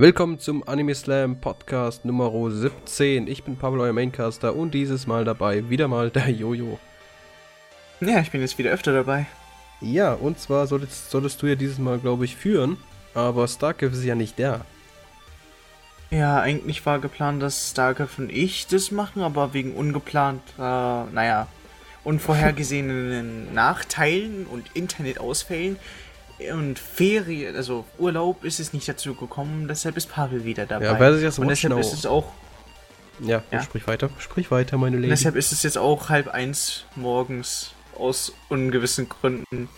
Willkommen zum Anime Slam Podcast Nummer 17. Ich bin Pablo, euer Maincaster und dieses Mal dabei wieder mal der Jojo. Ja, ich bin jetzt wieder öfter dabei. Ja, und zwar solltest, solltest du ja dieses Mal, glaube ich, führen, aber Starcraft ist ja nicht der. Ja, eigentlich war geplant, dass Starcraft und ich das machen, aber wegen ungeplant, äh, naja, unvorhergesehenen Nachteilen und Internetausfällen und Ferien, also Urlaub ist es nicht dazu gekommen, deshalb ist Pavel wieder dabei. Ja, weil es so und deshalb ist es auch, Ja, Ja. sprich weiter. Sprich weiter, meine Lady. deshalb ist es jetzt auch halb eins morgens aus ungewissen Gründen.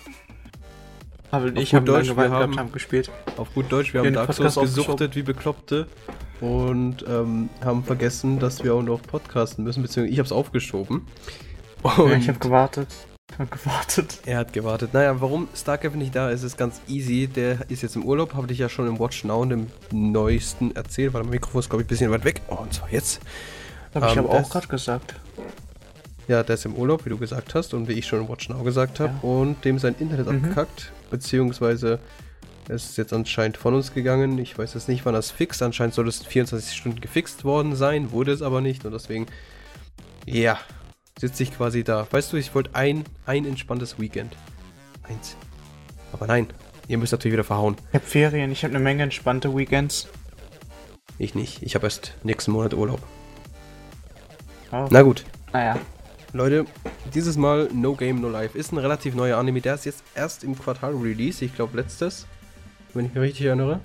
Pavel und Auf ich haben Deutsch, lange wir haben- haben gespielt. Auf gut Deutsch, wir haben Den Dark Souls gesuchtet wie Bekloppte und ähm, haben vergessen, dass wir auch noch podcasten müssen, beziehungsweise ich habe es aufgeschoben. Und Ja, ich habe gewartet. Habe gewartet. er hat gewartet. Naja, warum Starcraft nicht da ist, ist ganz easy. Der ist jetzt im Urlaub, habe ich ja schon im Watch Now, dem neuesten erzählt, weil mein Mikrofon ist, glaube ich, ein bisschen weit weg. Oh, und zwar jetzt. Habe ich Ähm, aber auch gerade gesagt. Ja, der ist im Urlaub, wie du gesagt hast und wie ich schon im Watch Now gesagt habe. Ja. Und dem sein Internet Mhm. abgekackt, beziehungsweise es ist jetzt anscheinend von uns gegangen. Ich weiß jetzt nicht, wann das fixt. Anscheinend soll es in 24 Stunden gefixt worden sein, wurde es aber nicht und deswegen, ja, sitze ich quasi da. Weißt du, ich wollte ein, ein entspanntes Weekend. Eins. Aber nein, ihr müsst natürlich wieder verhauen. Ich habe Ferien, ich habe eine Menge entspannte Weekends. Ich nicht. Ich habe erst nächsten Monat Urlaub. Oh. Na gut. Naja. Leute, dieses Mal No Game No Life ist ein relativ neuer Anime. Der ist jetzt erst im Quartal Release, ich glaube letztes, wenn ich mich richtig erinnere.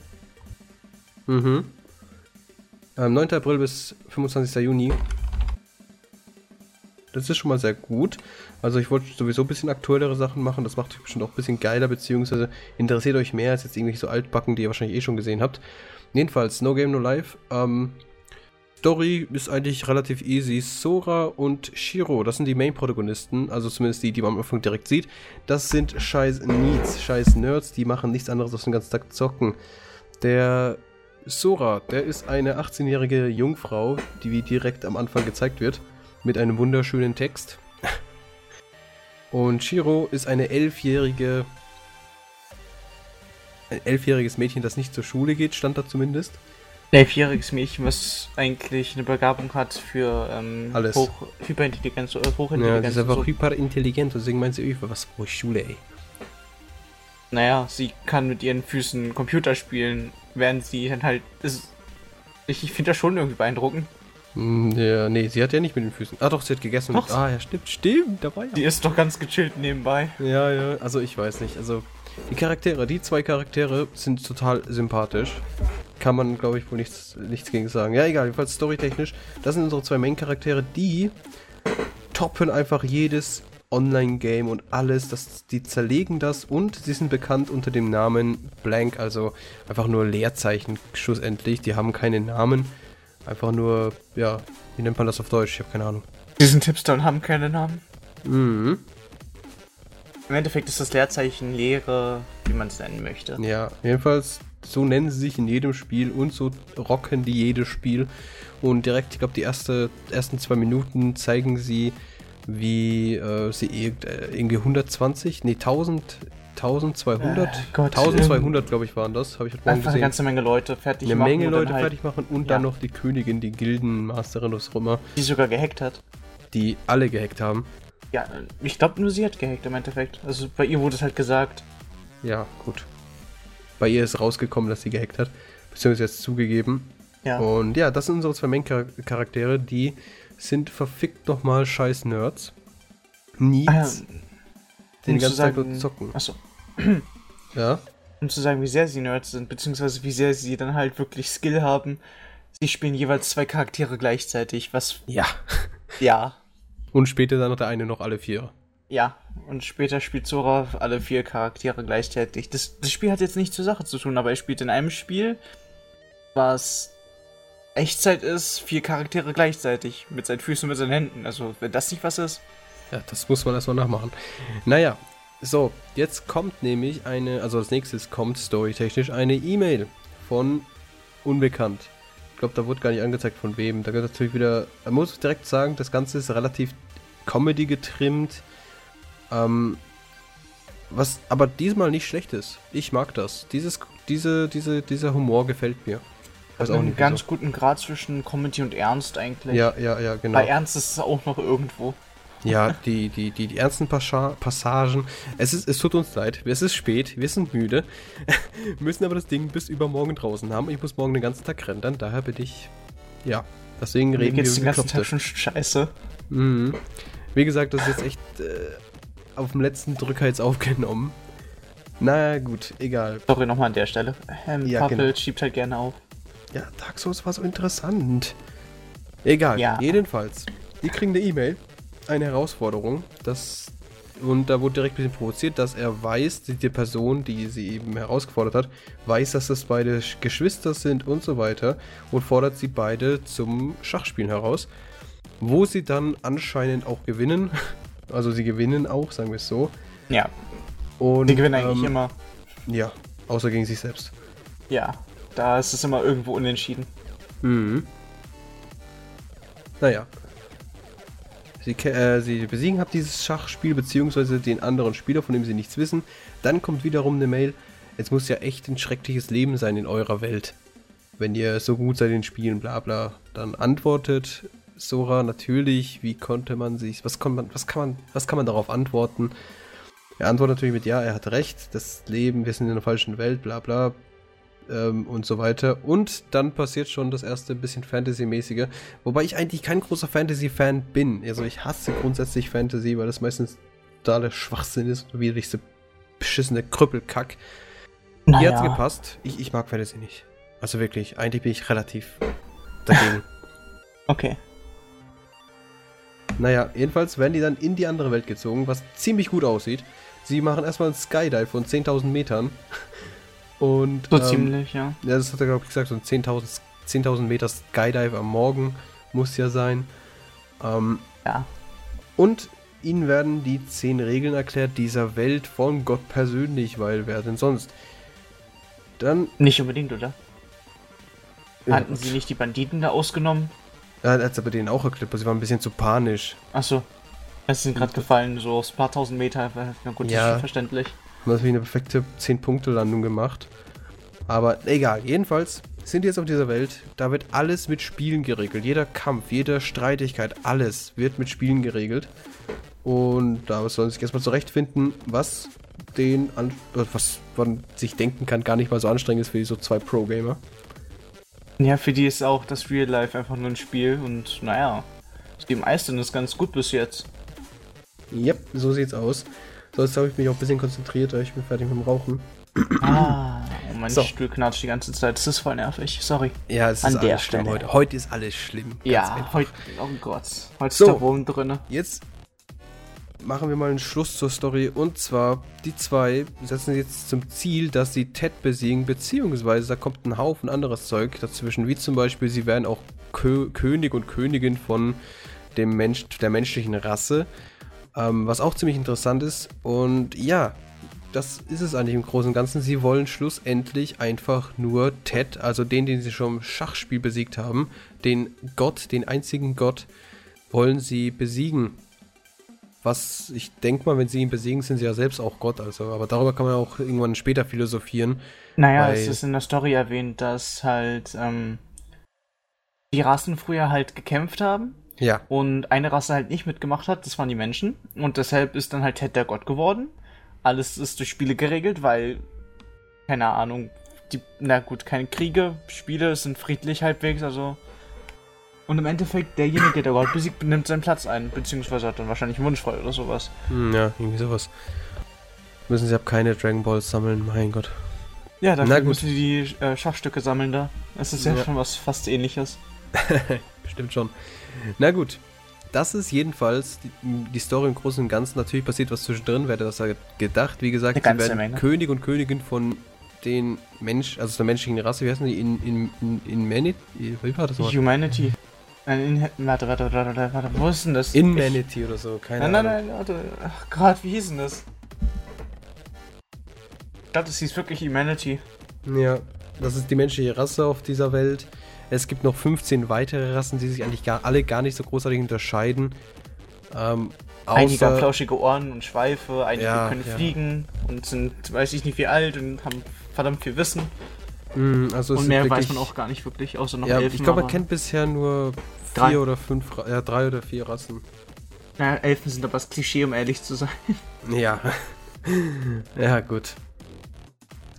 Mhm. Ähm, 9. April bis 25. Juni. Das ist schon mal sehr gut. Also ich wollte sowieso ein bisschen aktuellere Sachen machen. Das macht euch bestimmt auch ein bisschen geiler, beziehungsweise interessiert euch mehr als jetzt irgendwelche so altbacken, die ihr wahrscheinlich eh schon gesehen habt. Jedenfalls, No Game No Life. Ähm, Story ist eigentlich relativ easy. Sora und Shiro, das sind die Main-Protagonisten, also zumindest die, die man am Anfang direkt sieht. Das sind scheiß Needs, scheiß Nerds, die machen nichts anderes als den ganzen Tag zocken. Der Sora, der ist eine 18-jährige Jungfrau, die wie direkt am Anfang gezeigt wird, mit einem wunderschönen Text. Und Shiro ist eine elfjährige. Ein elfjähriges Mädchen, das nicht zur Schule geht, stand da zumindest. Ein elfjähriges Mädchen, was eigentlich eine Begabung hat für ähm, Alles. Hoch, Hyperintelligenz oder Ja, sie Hochintelligenz. ist einfach so. hyperintelligent, deswegen meint sie, über was brauche ich Schule, ey. Naja, sie kann mit ihren Füßen Computer spielen, während sie dann halt. Ist, ich ich finde das schon irgendwie beeindruckend. Hm, Ja, nee, sie hat ja nicht mit den Füßen. Ah doch, sie hat gegessen. Doch. Mit, ah ja, stimmt, stimmt, da war ja. Die ist doch ganz gechillt nebenbei. Ja, ja, also ich weiß nicht. Also die Charaktere, die zwei Charaktere sind total sympathisch. Kann man, glaube ich, wohl nichts, nichts gegen sagen. Ja, egal, jedenfalls storytechnisch. Das sind unsere zwei Main-Charaktere, die toppen einfach jedes Online-Game und alles. Das, die zerlegen das und sie sind bekannt unter dem Namen Blank, also einfach nur Leerzeichen schlussendlich. Die haben keine Namen. Einfach nur, ja, wie nennt man das auf Deutsch? Ich habe keine Ahnung. Die sind Hipster und haben keine Namen. Mhm. Im Endeffekt ist das Leerzeichen Lehre, wie man es nennen möchte. Ja, jedenfalls, so nennen sie sich in jedem Spiel und so rocken die jedes Spiel. Und direkt, ich glaube, die erste, ersten zwei Minuten zeigen sie, wie äh, sie äh, irgendwie 120, nee, 1000, 1200, Äh, Gott, 1200, glaube ich, waren das, habe ich heute Morgen Einfach eine gesehen. ganze Menge Leute fertig Eine machen Menge und dann Leute halt, fertig machen und Ja. dann noch die Königin, die Gildenmasterin, was auch immer, die sogar gehackt hat. die alle gehackt haben. Ja, ich glaube nur sie hat gehackt im Endeffekt. Also bei ihr wurde es halt gesagt. Ja, gut. Bei ihr ist rausgekommen, dass sie gehackt hat, beziehungsweise jetzt zugegeben. Ja. Und ja, das sind unsere zwei Main-Charaktere, die sind verfickt nochmal scheiß Nerds. Needs, Ah, den um zu ganzen Tag nur sagen- zocken. Achso. Ja, Um zu sagen, wie sehr sie Nerds sind, beziehungsweise wie sehr sie dann halt wirklich Skill haben. Sie spielen jeweils zwei Charaktere gleichzeitig, was. ja. Ja. Und später dann noch der eine noch alle vier. Ja. Und später spielt Sora alle vier Charaktere gleichzeitig. Das, das Spiel hat jetzt nichts zur Sache zu tun, aber er spielt in einem Spiel, was Echtzeit ist, vier Charaktere gleichzeitig. Mit seinen Füßen und mit seinen Händen. Also, wenn das nicht was ist. Ja, das muss man erstmal nachmachen. Naja, so, jetzt kommt nämlich eine, also als nächstes kommt storytechnisch eine E-Mail von Unbekannt. Ich glaube, da wurde gar nicht angezeigt von wem. Da wird natürlich wieder, man muss direkt sagen, das Ganze ist relativ Comedy getrimmt. Ähm, was aber diesmal nicht schlecht ist. Ich mag das. Dieses, diese, diese, dieser Humor gefällt mir. Auch einen ganz wieso. guten Grad zwischen Comedy und Ernst eigentlich. Ja, ja, ja, genau. Bei Ernst ist es auch noch irgendwo. Ja, die, die, die, die ernsten Pascha Passagen. Es, ist, es tut uns leid. Es ist spät. Wir sind müde. müssen aber das Ding bis übermorgen draußen haben. Ich muss morgen den ganzen Tag rendern. Daher bin ich. Ja. Deswegen Mir reden geht's wir den ganzen. Tag schon scheiße. Mhm. Wie gesagt, das ist jetzt echt äh, auf dem letzten Drücker jetzt aufgenommen. Na gut, egal. Sorry nochmal an der Stelle. Ähm, Ja, Pappel genau. schiebt halt gerne auf. Ja, Dark Souls war so interessant. Egal, Ja. jedenfalls. Die kriegen eine E-Mail, eine Herausforderung, das und da wurde direkt ein bisschen provoziert, dass er weiß, die, die Person, die sie eben herausgefordert hat, weiß, dass das beide Sch- Geschwister sind und so weiter und fordert sie beide zum Schachspielen heraus, wo sie dann anscheinend auch gewinnen. Also sie gewinnen auch, sagen wir es so. Ja, Und, die gewinnen eigentlich ähm, immer. Ja, außer gegen sich selbst. Ja, da ist es immer irgendwo unentschieden. Mhm. Naja. Sie, äh, sie besiegen habt dieses Schachspiel, beziehungsweise den anderen Spieler, von dem sie nichts wissen. Dann kommt wiederum eine Mail. Es muss ja echt ein schreckliches Leben sein in eurer Welt. Wenn ihr so gut seid in Spielen, bla bla. Dann antwortet Sora natürlich, wie konnte man sich, was, kann man, was, kann man, was kann man darauf antworten? Er antwortet natürlich mit, ja, er hat recht, das Leben, wir sind in einer falschen Welt, bla bla, ähm, und so weiter. Und dann passiert schon das erste bisschen Fantasy-mäßige, wobei ich eigentlich kein großer Fantasy-Fan bin. Also ich hasse grundsätzlich Fantasy, weil das meistens totaler Schwachsinn ist und wieder diese beschissene Krüppelkack. Hier hat's gepasst. Ich, ich mag Fantasy nicht. Also wirklich, eigentlich bin ich relativ dagegen. Okay. Naja, jedenfalls werden die dann in die andere Welt gezogen, was ziemlich gut aussieht. Sie machen erstmal einen Skydive von 10.000 Metern. Und. So ähm, ziemlich, ja. Ja, das hat er, glaube ich, gesagt, so ein 10.000 10.000 Meter Skydive am Morgen muss ja sein. Ähm, Ja. und ihnen werden die 10 Regeln erklärt dieser Welt von Gott persönlich, weil wer denn sonst? Dann. Nicht unbedingt, oder? Ja, Hatten sie nicht die Banditen da ausgenommen? Er hat es aber denen auch erklärt, aber sie waren ein bisschen zu panisch. Achso. Es sind gerade gefallen, so aus ein paar tausend Meter. Na gut, Ja. ist schon verständlich. Haben natürlich eine perfekte 10-Punkte-Landung gemacht. Aber egal, jedenfalls sind die jetzt auf dieser Welt. Da wird alles mit Spielen geregelt. Jeder Kampf, jede Streitigkeit, alles wird mit Spielen geregelt. Und da sollen sich erstmal zurechtfinden, was den, an, äh, was man sich denken kann, gar nicht mal so anstrengend ist für die so zwei Pro-Gamer. Ja, für die ist auch das Real Life einfach nur ein Spiel und naja, die meisten ist ganz gut bis jetzt. Yep, so sieht's aus. So, jetzt habe ich mich auch ein bisschen konzentriert, weil ich bin fertig mit dem Rauchen. Ah, mein So. Stuhl knatscht die ganze Zeit. Das ist voll nervig. Sorry. Ja, es An ist der Stelle. heute. Heute ist alles schlimm. Ja, heute. Oh Gott. Heute So. ist der Wurm drinne. Jetzt machen wir mal einen Schluss zur Story. Und zwar, die zwei setzen jetzt zum Ziel, dass sie Ted besiegen, beziehungsweise da kommt ein Haufen anderes Zeug dazwischen, wie zum Beispiel, sie werden auch Kö König und Königin von dem Mensch, der menschlichen Rasse, ähm, was auch ziemlich interessant ist. Und ja, das ist es eigentlich im Großen und Ganzen. Sie wollen schlussendlich einfach nur Ted, also den, den sie schon im Schachspiel besiegt haben, den Gott, den einzigen Gott, wollen sie besiegen. Was ich denke mal, wenn sie ihn besiegen, sind sie ja selbst auch Gott. Also, aber darüber kann man auch irgendwann später philosophieren. Naja, es ist in der Story erwähnt, dass halt ähm, die Rassen früher halt gekämpft haben Ja, und eine Rasse halt nicht mitgemacht hat, das waren die Menschen. Und deshalb ist dann halt Ted der Gott geworden. Alles ist durch Spiele geregelt, weil, keine Ahnung, die, na gut, keine Kriege, Spiele sind friedlich halbwegs, also. Und im Endeffekt, derjenige, der der Gott besiegt, nimmt seinen Platz ein, beziehungsweise hat dann wahrscheinlich einen Wunsch frei oder sowas. hm, ja, irgendwie sowas. Müssen sie ab keine Dragon Balls sammeln, mein Gott. Ja, gut. müssen die äh, Schachstücke sammeln da. Es ist ja, Ja. schon was fast ähnliches. Bestimmt schon. Na gut. Das ist jedenfalls die, die Story im Großen und Ganzen. Natürlich passiert was zwischendrin, wer hätte das gedacht. Wie gesagt, sie werden Menge. König und Königin von den Mensch, also der menschlichen Rasse, wie heißen die? In, in, in, in Manit? Wie war das nochmal? Humanity. Nein, in, warte, warte, warte, warte, warte, wo ist denn das? Ich- Inmanity oder so, keine Nein, nein, Ahnung. nein, warte. Ach Gott, wie hieß denn das? Ich glaube, das hieß wirklich Humanity. Ja, das ist die menschliche Rasse auf dieser Welt. Es gibt noch 15 weitere Rassen, die sich eigentlich gar, alle gar nicht so großartig unterscheiden. Ähm, Einige haben außer, flauschige Ohren und Schweife, einige Ja, können ja. fliegen und sind, weiß ich nicht wie alt und haben verdammt viel Wissen. Mm, also Und mehr wirklich- weiß man auch gar nicht wirklich, außer noch Ja, Elfen. ich glaube, man kennt bisher nur vier Drei. oder fünf, ja, drei oder vier Rassen. Naja, Elfen sind aber das Klischee, um ehrlich zu sein. Ja. ja, gut.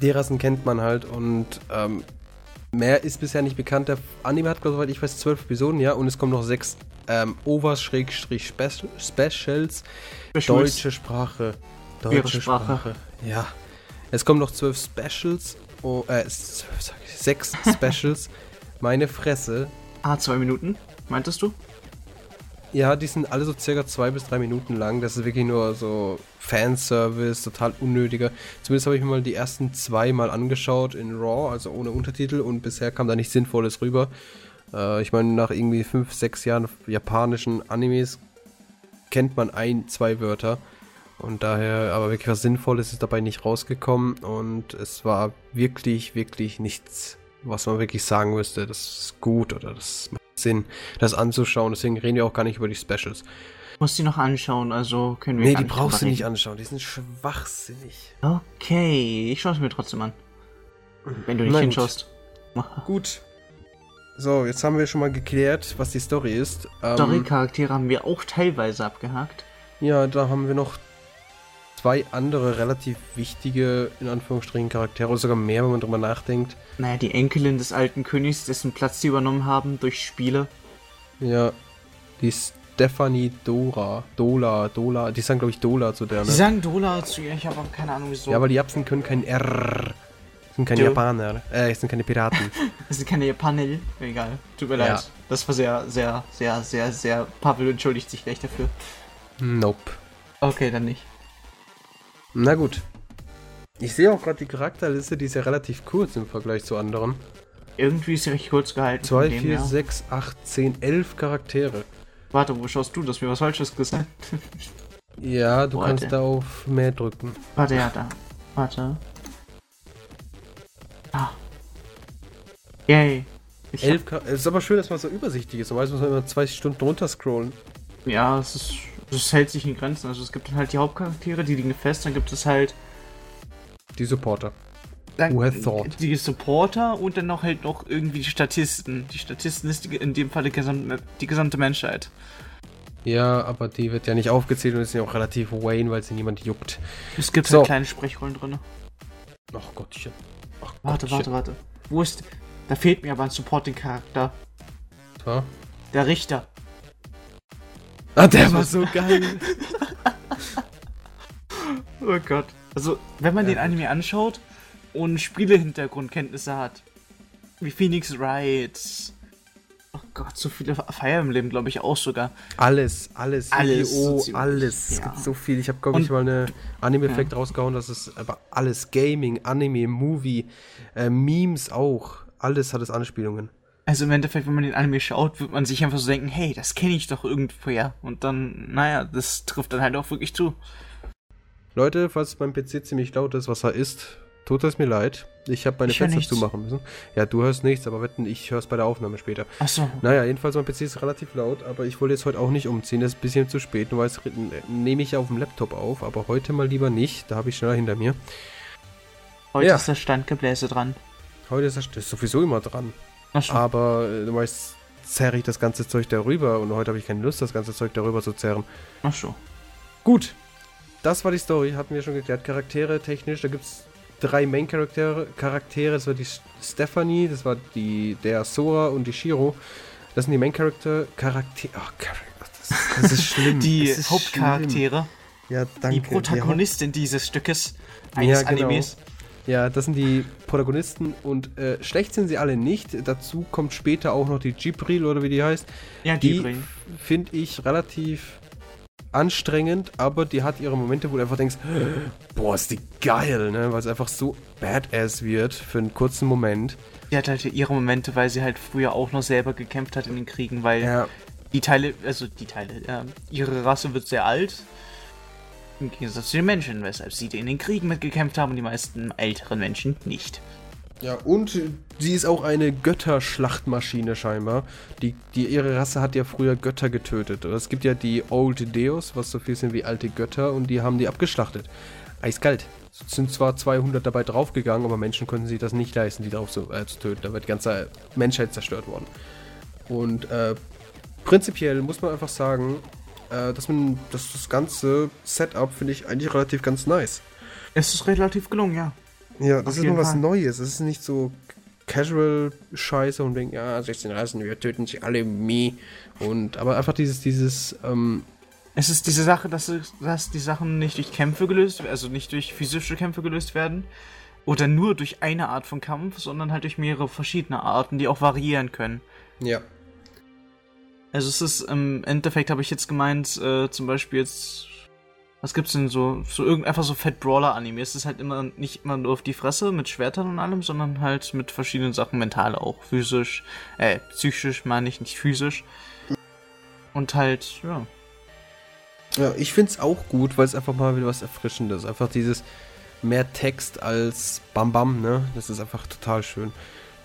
Die Rassen kennt man halt und ähm, mehr ist bisher nicht bekannt. Der Anime hat, soweit ich weiß, zwölf Episoden, ja, und es kommen noch sechs ähm, Over-Specials. Deutsche Sprache. Deutsche Sprache. Sprache. Ja. Es kommen noch zwölf Specials. Oh, äh, sechs Specials. Meine Fresse. Ah, zwei Minuten, meintest du? Ja, die sind alle so circa zwei bis drei Minuten lang. Das ist wirklich nur so Fanservice, total unnötiger. Zumindest habe ich mir mal die ersten zwei mal angeschaut in Raw, also ohne Untertitel, und bisher kam da nichts Sinnvolles rüber. Äh, ich meine, nach irgendwie fünf, sechs Jahren japanischen Animes kennt man ein, zwei Wörter. Und daher, aber wirklich was Sinnvolles ist dabei nicht rausgekommen. Und es war wirklich, wirklich nichts, was man wirklich sagen müsste, das ist gut oder das Sinn, das anzuschauen. Deswegen reden wir auch gar nicht über die Specials. Muss die noch anschauen, also können wir Nee, die nicht brauchst du nicht anschauen. Die sind schwachsinnig. Okay, ich schaue es mir trotzdem an. Wenn du nicht hinschaust. Gut. So, jetzt haben wir schon mal geklärt, was die Story ist. Ähm, Story-Charaktere haben wir auch teilweise abgehakt. Ja, da haben wir noch zwei andere relativ wichtige, in Anführungsstrichen, Charaktere, oder sogar mehr, wenn man drüber nachdenkt. Naja, die Enkelin des alten Königs, dessen Platz sie übernommen haben durch Spiele. Ja, die Stephanie Dora, Dola, Dola, die sagen, glaube ich, Dola zu der, Sie ne? sagen Dola zu ihr, ich habe aber keine Ahnung wieso. Ja, aber die Japsen können kein R. Sind keine Du. Japaner. Äh, sind keine Piraten. Das sind keine Japaner. Egal, tut mir Ja. leid. Das war sehr, sehr, sehr, sehr, sehr... Pavel entschuldigt sich gleich dafür. nope. Okay, dann nicht. Na gut. Ich sehe auch gerade die Charakterliste, die ist ja relativ kurz im Vergleich zu anderen. Irgendwie ist sie recht kurz gehalten. 2, von dem 4, her. 6, 8, 10, 11 Charaktere. Warte, wo schaust du? Hast mir was Falsches gesagt. Ja, du Warte. kannst da auf mehr drücken. Warte, ja, da. Warte. Ah. Yay. Ich hab, 11 Char- Es ist aber schön, dass man so übersichtlich ist. Normalerweise muss man immer zwei Stunden runterscrollen. ja, es ist. Das hält sich in Grenzen. Also es gibt dann halt die Hauptcharaktere, die liegen fest, dann gibt es halt Die Supporter. Who had thought? die Supporter und dann noch halt noch irgendwie die Statisten. Die Statisten ist die, in dem Fall die gesamte, die gesamte Menschheit. Ja, aber die wird ja nicht aufgezählt und ist ja auch relativ Wayne, weil sie niemand juckt. Es gibt So. halt kleine Sprechrollen drin. Ach Gottchen. Ach Warte, Gottchen. warte, warte. Wo ist. Da fehlt mir aber ein Supporting-Charakter. Ja. Der Richter. Ah, der war so geil. Oh Gott. Also, wenn man Ja, den Anime anschaut und Spiele-Hintergrundkenntnisse hat, wie Phoenix Wright, oh Gott, so viele Fire Emblem, glaube ich, auch sogar. Alles, alles, Alles, Yu-Gi-Oh!, so alles. Es ja. gibt so viel. Ich habe, glaube ich, mal eine Anime-Effekt rausgehauen, dass es aber alles, Gaming, Anime, Movie, äh, Memes auch, alles hat es Anspielungen. Also im Endeffekt, wenn man den Anime schaut, wird man sich einfach so denken, hey, das kenne ich doch irgendwoher. Und dann, naja, das trifft dann halt auch wirklich zu. Leute, falls mein PC ziemlich laut ist, was er ist, tut es mir leid. Ich habe meine Ich Fenster zumachen müssen. Ja, du hörst nichts, aber wetten, ich höre es bei der Aufnahme später. Achso. Naja, jedenfalls mein PC ist relativ laut, aber ich wollte jetzt heute auch nicht umziehen, das ist ein bisschen zu spät. Nur weiß, nehme ich auf dem Laptop auf, aber heute mal lieber nicht, da habe ich schneller hinter mir. Heute Ja. ist das Standgebläse dran. Heute ist das das ist sowieso immer dran. Achso. Aber äh, du weißt, zerre ich das ganze Zeug darüber und heute habe ich keine Lust, das ganze Zeug darüber zu zerren. Achso. Gut, das war die Story, hatten wir schon geklärt. Charaktere technisch, da gibt es drei Main-Charaktere. Charaktere, das war die Stephanie, das war die der Sora und die Shiro. Das sind die Main-Charakter. Charaktere. Oh, Charakter. Das, ist- das ist schlimm. Die ist Hauptcharaktere, schlimm. Ja, danke. die Protagonistin dieses Stückes Ja, eines genau. Animes. Ja, das sind die Protagonisten und äh, schlecht sind sie alle nicht. Dazu kommt später auch noch die Jibril oder wie die heißt. Ja, Die finde ich relativ anstrengend, aber die hat ihre Momente, wo du einfach denkst, boah, ist die geil, ne? Weil es einfach so badass wird für einen kurzen Moment. Die hat halt ihre Momente, weil sie halt früher auch noch selber gekämpft hat in den Kriegen, weil Ja, die Teile, also die Teile, äh, ihre Rasse wird sehr alt. Im Gegensatz zu den Menschen, weshalb sie in den Kriegen mitgekämpft haben und die meisten älteren Menschen nicht. ja, und sie ist auch eine Götterschlachtmaschine scheinbar. Die, die, ihre Rasse hat ja früher Götter getötet. Es gibt ja die Old Deus, was so viel sind wie alte Götter, und die haben die abgeschlachtet. eiskalt. Es sind zwar 200 dabei draufgegangen, aber Menschen konnten sich das nicht leisten, die drauf zu, äh, zu töten. Da wird die ganze Menschheit zerstört worden. Und äh, prinzipiell muss man einfach sagen, äh, dass man dass das ganze Setup finde ich eigentlich relativ ganz nice. Es ist relativ gelungen, ja. Ja, das Auf ist mal was Fall. Neues. Es ist nicht so casual Scheiße und denken, ja, 16 Rassen, wir töten sie alle me. Und aber einfach dieses, dieses, ähm, Es ist diese Sache, dass, dass die Sachen nicht durch Kämpfe gelöst werden, also nicht durch physische Kämpfe gelöst werden. Oder nur durch eine Art von Kampf, sondern halt durch mehrere verschiedene Arten, die auch variieren können. ja. Also es ist im Endeffekt habe ich jetzt gemeint, äh, zum Beispiel jetzt, was gibt's denn so, so irgend einfach so Fat Brawler Anime. Es ist halt immer nicht immer nur auf die Fresse mit Schwertern und allem, sondern halt mit verschiedenen Sachen, mental auch, physisch, äh, psychisch meine ich, nicht physisch. Und halt, ja. Ja, ich finde es auch gut, weil es einfach mal wieder was Erfrischendes. Einfach dieses mehr Text als Bam Bam, ne? Das ist einfach total schön.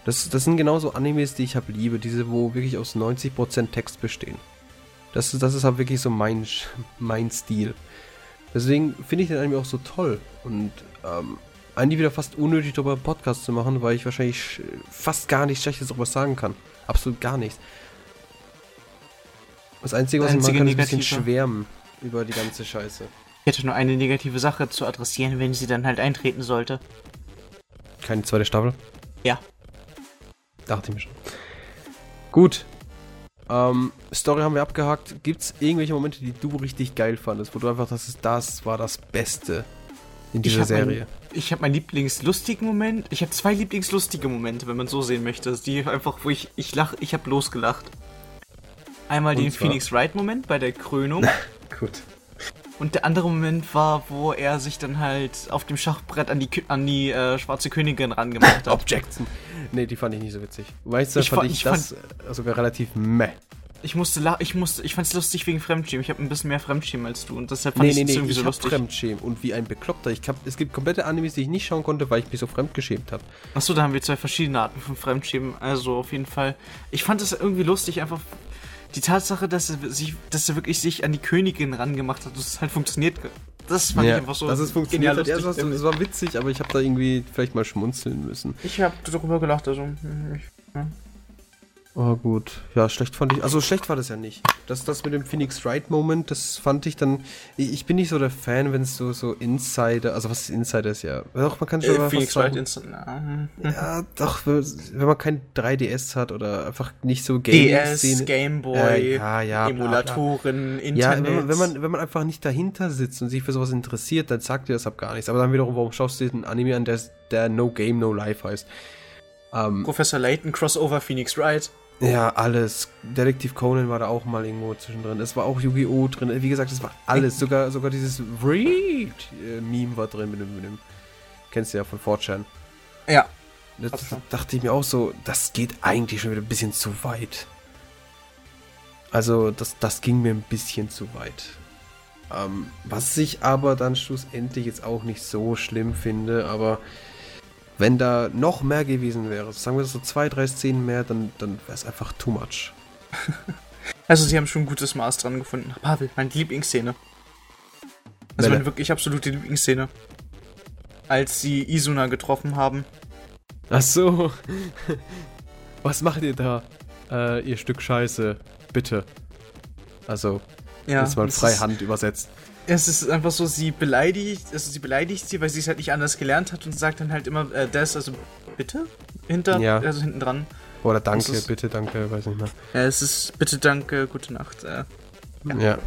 Das, das sind genauso Animes, die ich habe liebe, diese, wo wirklich aus 90% Text bestehen. Das, ist- das ist halt wirklich so mein, mein Stil. Deswegen finde ich den Anime auch so toll. Und ähm, eigentlich wieder fast unnötig, darüber einen Podcast zu machen, weil ich wahrscheinlich sch- fast gar nichts Schlechtes darüber sagen kann. Absolut gar nichts. Das Einzige, was ich Einzige machen kann, ist ein bisschen schwärmen über die ganze Scheiße. Ich hätte nur eine negative Sache zu adressieren, wenn sie dann halt eintreten sollte. Keine zweite Staffel? Ja. Dachte ich mir schon. Gut. Ähm, Story haben wir abgehakt. Gibt's irgendwelche Momente, die du richtig geil fandest, wo du einfach dachtest, das war das Beste in Ich dieser hab Serie? Mein, ich habe meinen Lieblingslustigen Moment. Ich habe zwei Lieblingslustige Momente, wenn man so sehen möchte. Die einfach, wo ich ich lach, ich habe losgelacht. Einmal Und den zwar? Phoenix Wright Moment bei der Krönung Gut. und der andere Moment war, wo er sich dann halt auf dem Schachbrett an die an die äh, schwarze Königin rangemacht hat. Objection. Nee, die fand ich nicht so witzig. Weißt du, Ich fand fa- ich, ich das äh, sogar relativ meh. Ich musste ich musste ich fand's lustig wegen Fremdschämen. Ich habe ein bisschen mehr Fremdschämen als du und deshalb fand Nee, ich nee, es nee, irgendwie ich so lustig. Fremdschämen und wie ein Bekloppter. Ich hab, es gibt komplette Animes, die ich nicht schauen konnte, weil ich mich so fremdgeschämt habe. Achso, da haben wir zwei verschiedene Arten von Fremdschämen. Also auf jeden Fall. Ich fand es irgendwie lustig, einfach die Tatsache, dass er sich, dass er wirklich sich an die Königin rangemacht hat, dass es halt funktioniert. Das fand ich einfach so. dass es funktioniert hat. Ja, es, war, lustig. es war witzig, aber ich habe da irgendwie vielleicht mal schmunzeln müssen. ich habe darüber gelacht, also. Ich, ja. Oh gut, ja, schlecht fand ich. Also schlecht war das ja nicht. Das, das mit dem Phoenix Wright Moment, das fand ich dann. Ich, bin nicht so der Fan, wenn es so, so Insider, also was Insider ist ja. Doch, man kann schon mal Äh, Phoenix fast Wright Instant. na, Ja, doch, wenn man kein 3DS hat oder einfach nicht so DS, Gaming-Szene- Gameboy, Äh, ja, ja. Emulatoren, Ja, Internet. wenn man, wenn, man, wenn man einfach nicht dahinter sitzt und sich für sowas interessiert, dann sagt dir das ab gar nichts. Aber dann wiederum, warum schaust du dir einen Anime an, der, der No Game, No Life heißt? Ähm, Professor Layton, Crossover, Phoenix Wright. Ja, alles. Detektiv Conan war da auch mal irgendwo zwischendrin. Es war auch Yu-Gi-Oh! drin. Wie gesagt, es war alles. Sogar, sogar dieses Read-Meme war drin mit dem, mit dem. Kennst du ja von 4chan. Ja. Das dachte ich mir auch so, das geht eigentlich schon wieder ein bisschen zu weit. Also, das, das ging mir ein bisschen zu weit. Ähm, was ich aber dann schlussendlich jetzt auch nicht so schlimm finde, aber wenn da noch mehr gewesen wäre, sagen wir so zwei, drei Szenen mehr, dann, dann wäre es einfach too much. Also sie haben schon ein gutes Maß dran gefunden. Pavel, meine Lieblingsszene. Also meine wirklich absolute Lieblingsszene. Als sie Isuna getroffen haben. Ach so. Was macht ihr da? Äh, ihr Stück Scheiße. Bitte. Also, Ja, jetzt mal es frei ist- Hand übersetzt. Es ist einfach so, sie beleidigt, also sie beleidigt sie, weil sie es halt nicht anders gelernt hat und sagt dann halt immer, äh, das, also bitte? Hinter, Ja. also hinten dran. Oder danke, ist- bitte, danke, weiß nicht mehr. Ja, es ist bitte, danke, gute Nacht. Äh, Ja. Ja.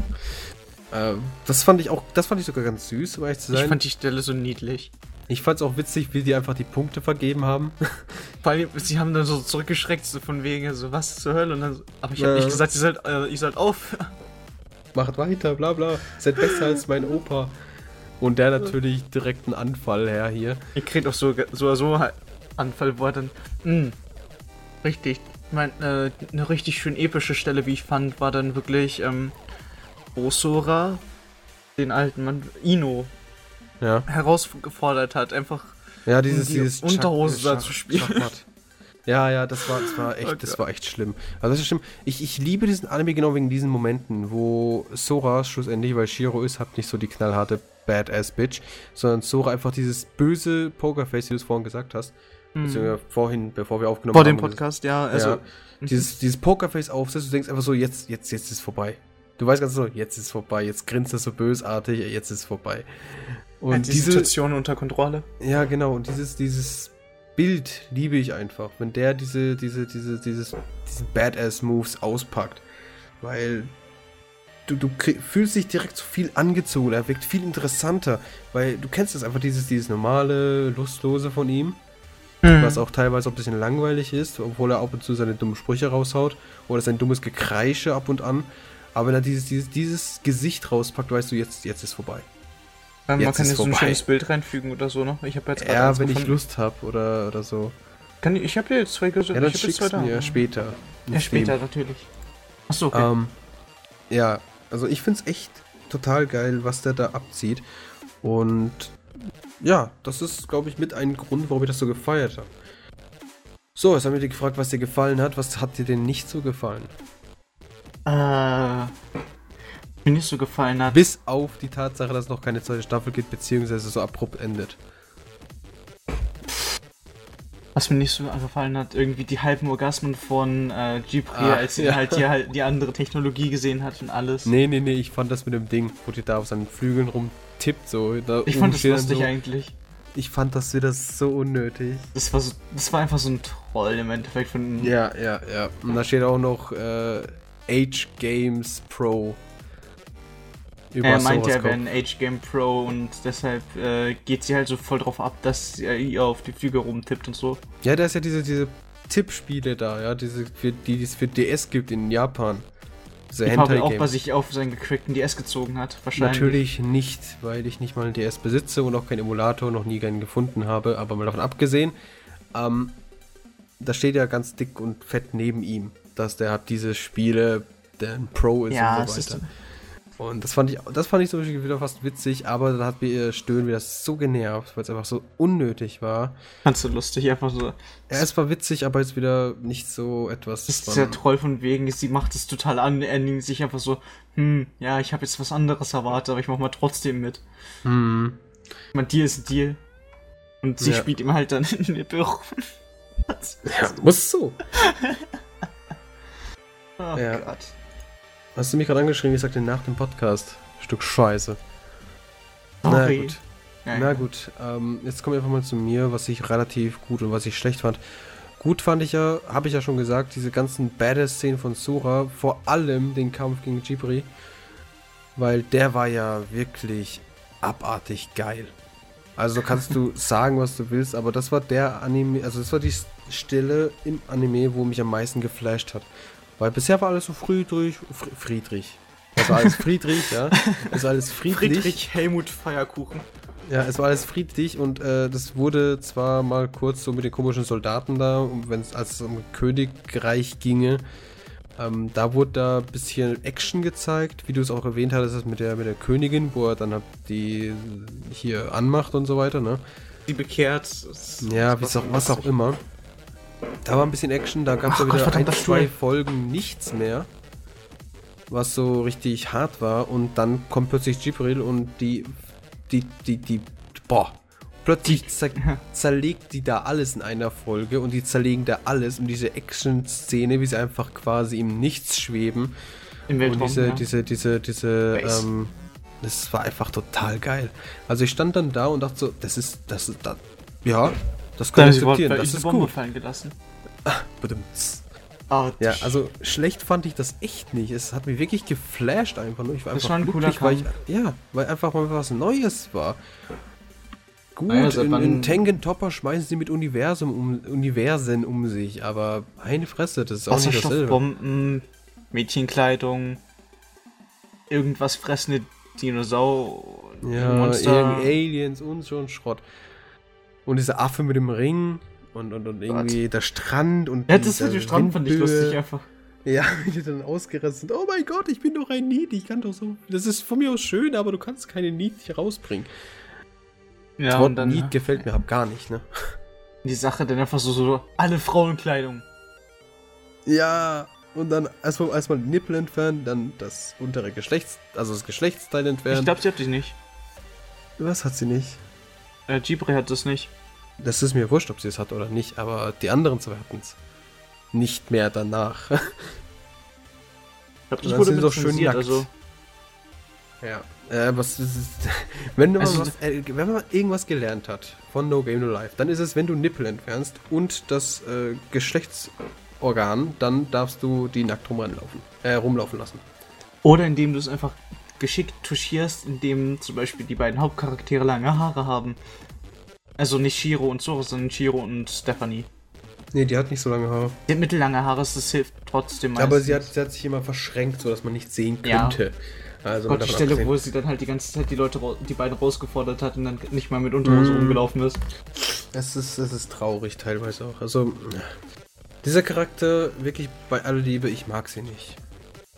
Ähm, das fand ich auch, das fand ich sogar ganz süß, um ehrlich zu ich sein. fand die Stelle so niedlich. Ich fand's auch witzig, wie die einfach die Punkte vergeben haben. Vor allem, sie haben dann so zurückgeschreckt, so von wegen, so was zur Hölle und dann, so- aber ich habe Ja. nicht gesagt, ihr sollt, äh, ihr sollt auf. Macht weiter, bla bla. Seid besser als mein Opa. Und der natürlich direkt einen Anfall her hier. Ihr kriegt auch so, so, so Anfall, wo er dann, mh, richtig, ich mein, äh, eine richtig schön epische Stelle, wie ich fand, war dann wirklich, ähm, wo Sora den alten Mann, Ino, Ja. herausgefordert hat, einfach, Ja, dieses, die dieses Unterhose da Schach- zu spielen. Schachmatt. Ja, ja, das war, das war echt, Oh das war echt schlimm. Also das ist schlimm. Ich, ich liebe diesen Anime genau wegen diesen Momenten, wo Sora schlussendlich, weil Shiro ist, hat nicht so die knallharte Badass-Bitch, sondern Sora einfach dieses böse Pokerface, wie du es vorhin gesagt hast. Mhm. vorhin, bevor wir aufgenommen Vor haben. Vor dem Podcast, ja. Also, ja, dieses, dieses Pokerface aufsetzt, du denkst einfach so, jetzt, jetzt, jetzt ist vorbei. Du weißt ganz so, jetzt ist vorbei, jetzt grinst er so bösartig, jetzt ist vorbei. Und ja, die diese Situation unter Kontrolle. Ja, genau, und dieses, dieses Bild liebe ich einfach, wenn der diese, diese, diese, dieses, diese Badass-Moves auspackt. Weil du, du fühlst dich direkt so viel angezogen, er wirkt viel interessanter, weil du kennst das einfach, dieses, dieses normale, lustlose von ihm. Mhm. Was auch teilweise ein bisschen langweilig ist, obwohl er ab und zu seine dummen Sprüche raushaut. Oder sein dummes Gekreische ab und an. Aber wenn er dieses, dieses, dieses Gesicht rauspackt, weißt du, jetzt, jetzt ist vorbei. Man kann jetzt so ein schönes Bild reinfügen oder so noch. Ich habe jetzt Ja, wenn gefunden. ich Lust habe oder, oder so. Kann ich ich habe hier jetzt zwei gesucht. Ja, dann ich schickst zwei mir später. Ja, später natürlich. Achso, okay. Ähm, ja, also ich finde es echt total geil, was der da abzieht. Und ja, das ist, glaube ich, mit ein Grund, warum ich das so gefeiert habe. So, jetzt haben wir dich gefragt, was dir gefallen hat. Was hat dir denn nicht so gefallen? Äh, mir nicht so gefallen hat. Bis auf die Tatsache, dass es noch keine zweite Staffel gibt, beziehungsweise so abrupt endet. Was mir nicht so gefallen hat, irgendwie die halben Orgasmen von äh, Gipri, ah, als er ja. halt die, halt die andere Technologie gesehen hat und alles. Nee, nee, nee, ich fand das mit dem Ding, wo die da auf seinen Flügeln rumtippt, so. ich fand das lustig so. eigentlich. Ich fand das wieder so unnötig. Das war, so, das war einfach so ein Troll im Endeffekt von. Ja, ja, ja. Und da steht auch noch äh, Age Games Pro er meint ja, wenn Age Game Pro und deshalb äh, geht sie halt so voll drauf ab, dass er ihr auf die Flügel rumtippt und so. Ja, da ist ja diese, diese Tippspiele da, ja, diese, für, die es für DS gibt in Japan. Diese ich habe auch bei sich auf seinen gecrackten DS gezogen hat, wahrscheinlich. Natürlich nicht, weil ich nicht mal einen DS besitze und auch keinen Emulator, noch nie keinen gefunden habe, aber mal davon abgesehen, ähm, da steht ja ganz dick und fett neben ihm, dass der hat diese Spiele, der ein Pro ist ja, und so weiter. Und das fand ich, das fand ich so wieder fast witzig, aber dann hat mir ihr Stöhnen wieder so genervt, weil es einfach so unnötig war. Fandst du lustig, einfach so. Ja, es war witzig, aber jetzt wieder nicht so etwas. Das ist ja toll von wegen, sie macht es total an, er sich einfach so, hm, ja, ich habe jetzt was anderes erwartet, aber ich mach mal trotzdem mit. Hm. Man, Deal ist ein Deal. Und sie ja. spielt ihm halt dann in den Büro. ja, muss so. oh ja. Gott. Hast du mich gerade angeschrieben? Ich sagte nach dem Podcast. Stück Scheiße. Sorry. Na gut. Nein. Na gut. Ähm, jetzt kommen wir einfach mal zu mir, was ich relativ gut und was ich schlecht fand. Gut fand ich ja, habe ich ja schon gesagt, diese ganzen Badass-Szenen von Sora, vor allem den Kampf gegen Jibri, weil der war ja wirklich abartig geil. Also kannst du sagen, was du willst, aber das war der Anime, also das war die Stelle im Anime, wo mich am meisten geflasht hat. Weil bisher war alles so Friedrich. Friedrich. Das war alles Friedrich, ja. Es war alles friedlich. Friedrich Helmut Feierkuchen. Ja, es war alles friedlich und äh, das wurde zwar mal kurz so mit den komischen Soldaten da, wenn es als es um Königreich ginge, ähm, da wurde da ein bisschen Action gezeigt, wie du es auch erwähnt hattest, mit der, mit der Königin, wo er dann halt die hier anmacht und so weiter, ne? Die bekehrt. Ja, was auch, was auch immer. Da war ein bisschen Action, da gab es ja wieder Gott, ein, zwei Folgen nichts mehr. Was so richtig hart war. Und dann kommt plötzlich Jibril und die. Die, die, die. Boah. Plötzlich zer zerlegt die da alles in einer Folge und die zerlegen da alles und diese Action-Szene, wie sie einfach quasi im Nichts schweben. Im Weltraum, und diese, ja. diese, diese, diese, ähm, das war einfach total geil. Also ich stand dann da und dachte so, das ist, das ist, das, ja, das kann ich akzeptieren, das ist Bombe gut. fallen gelassen. Ah, ja, also schlecht fand ich das echt nicht. Es hat mich wirklich geflasht einfach nur. Ich war das einfach war glücklich, weil ich, ja, weil einfach mal was Neues war. Gut, also, in, in Tengen Topper schmeißen sie mit Universum um, Universen um sich, aber eine Fresse, das ist auch nicht dasselbe. Bomben, Mädchenkleidung, irgendwas fressende Dinosaurier, ja, Monster. Aliens und so ein Schrott. Und dieser Affe mit dem Ring und, und, und irgendwie Gott. der Strand und. Ja, das mit dem Strand fand ich lustig einfach. Ja, die dann ausgerastet sind. Oh mein Gott, ich bin doch ein Niet, ich kann doch so. Das ist von mir aus schön, aber du kannst keine Niet hier rausbringen. Ja, das Wort und dann, Niet gefällt mir hab gar nicht, ne? Die Sache dann einfach so, so alle Frauenkleidung. Ja, und dann erstmal erstmal die Nippel entfernen, dann das untere Geschlechts, also das Geschlechtsteil entfernen. Ich glaube, sie hat dich nicht. Was hat sie nicht? Äh, Gibre hat das nicht. Das ist mir wurscht, ob sie es hat oder nicht, aber die anderen zwei hatten es. Nicht mehr danach. Ich Dann wurde sind doch schön nackt. also Ja. Äh, was, wenn, du Also was, äh, wenn man irgendwas gelernt hat von No Game No Life, dann ist es, wenn du Nippel entfernst und das äh, Geschlechtsorgan, dann darfst du die nackt rumlaufen, äh, rumlaufen lassen. Oder indem du es einfach geschickt touchierst, indem zum Beispiel die beiden Hauptcharaktere lange Haare haben. Also nicht Shiro und Zoro, sondern Shiro und Stephanie. Nee, die hat nicht so lange Haare. Die hat mittellange Haare, das hilft trotzdem meistens. Aber sie hat, sie hat sich immer verschränkt, sodass man nicht sehen Ja. könnte. Also Gott, die Stelle, abgesehen- wo sie dann halt die ganze Zeit die Leute, die beiden rausgefordert hat und dann nicht mal mit Unterhose Mm. rumgelaufen ist. Es ist, es ist traurig teilweise auch. Also, dieser Charakter, wirklich bei aller Liebe, ich mag sie nicht.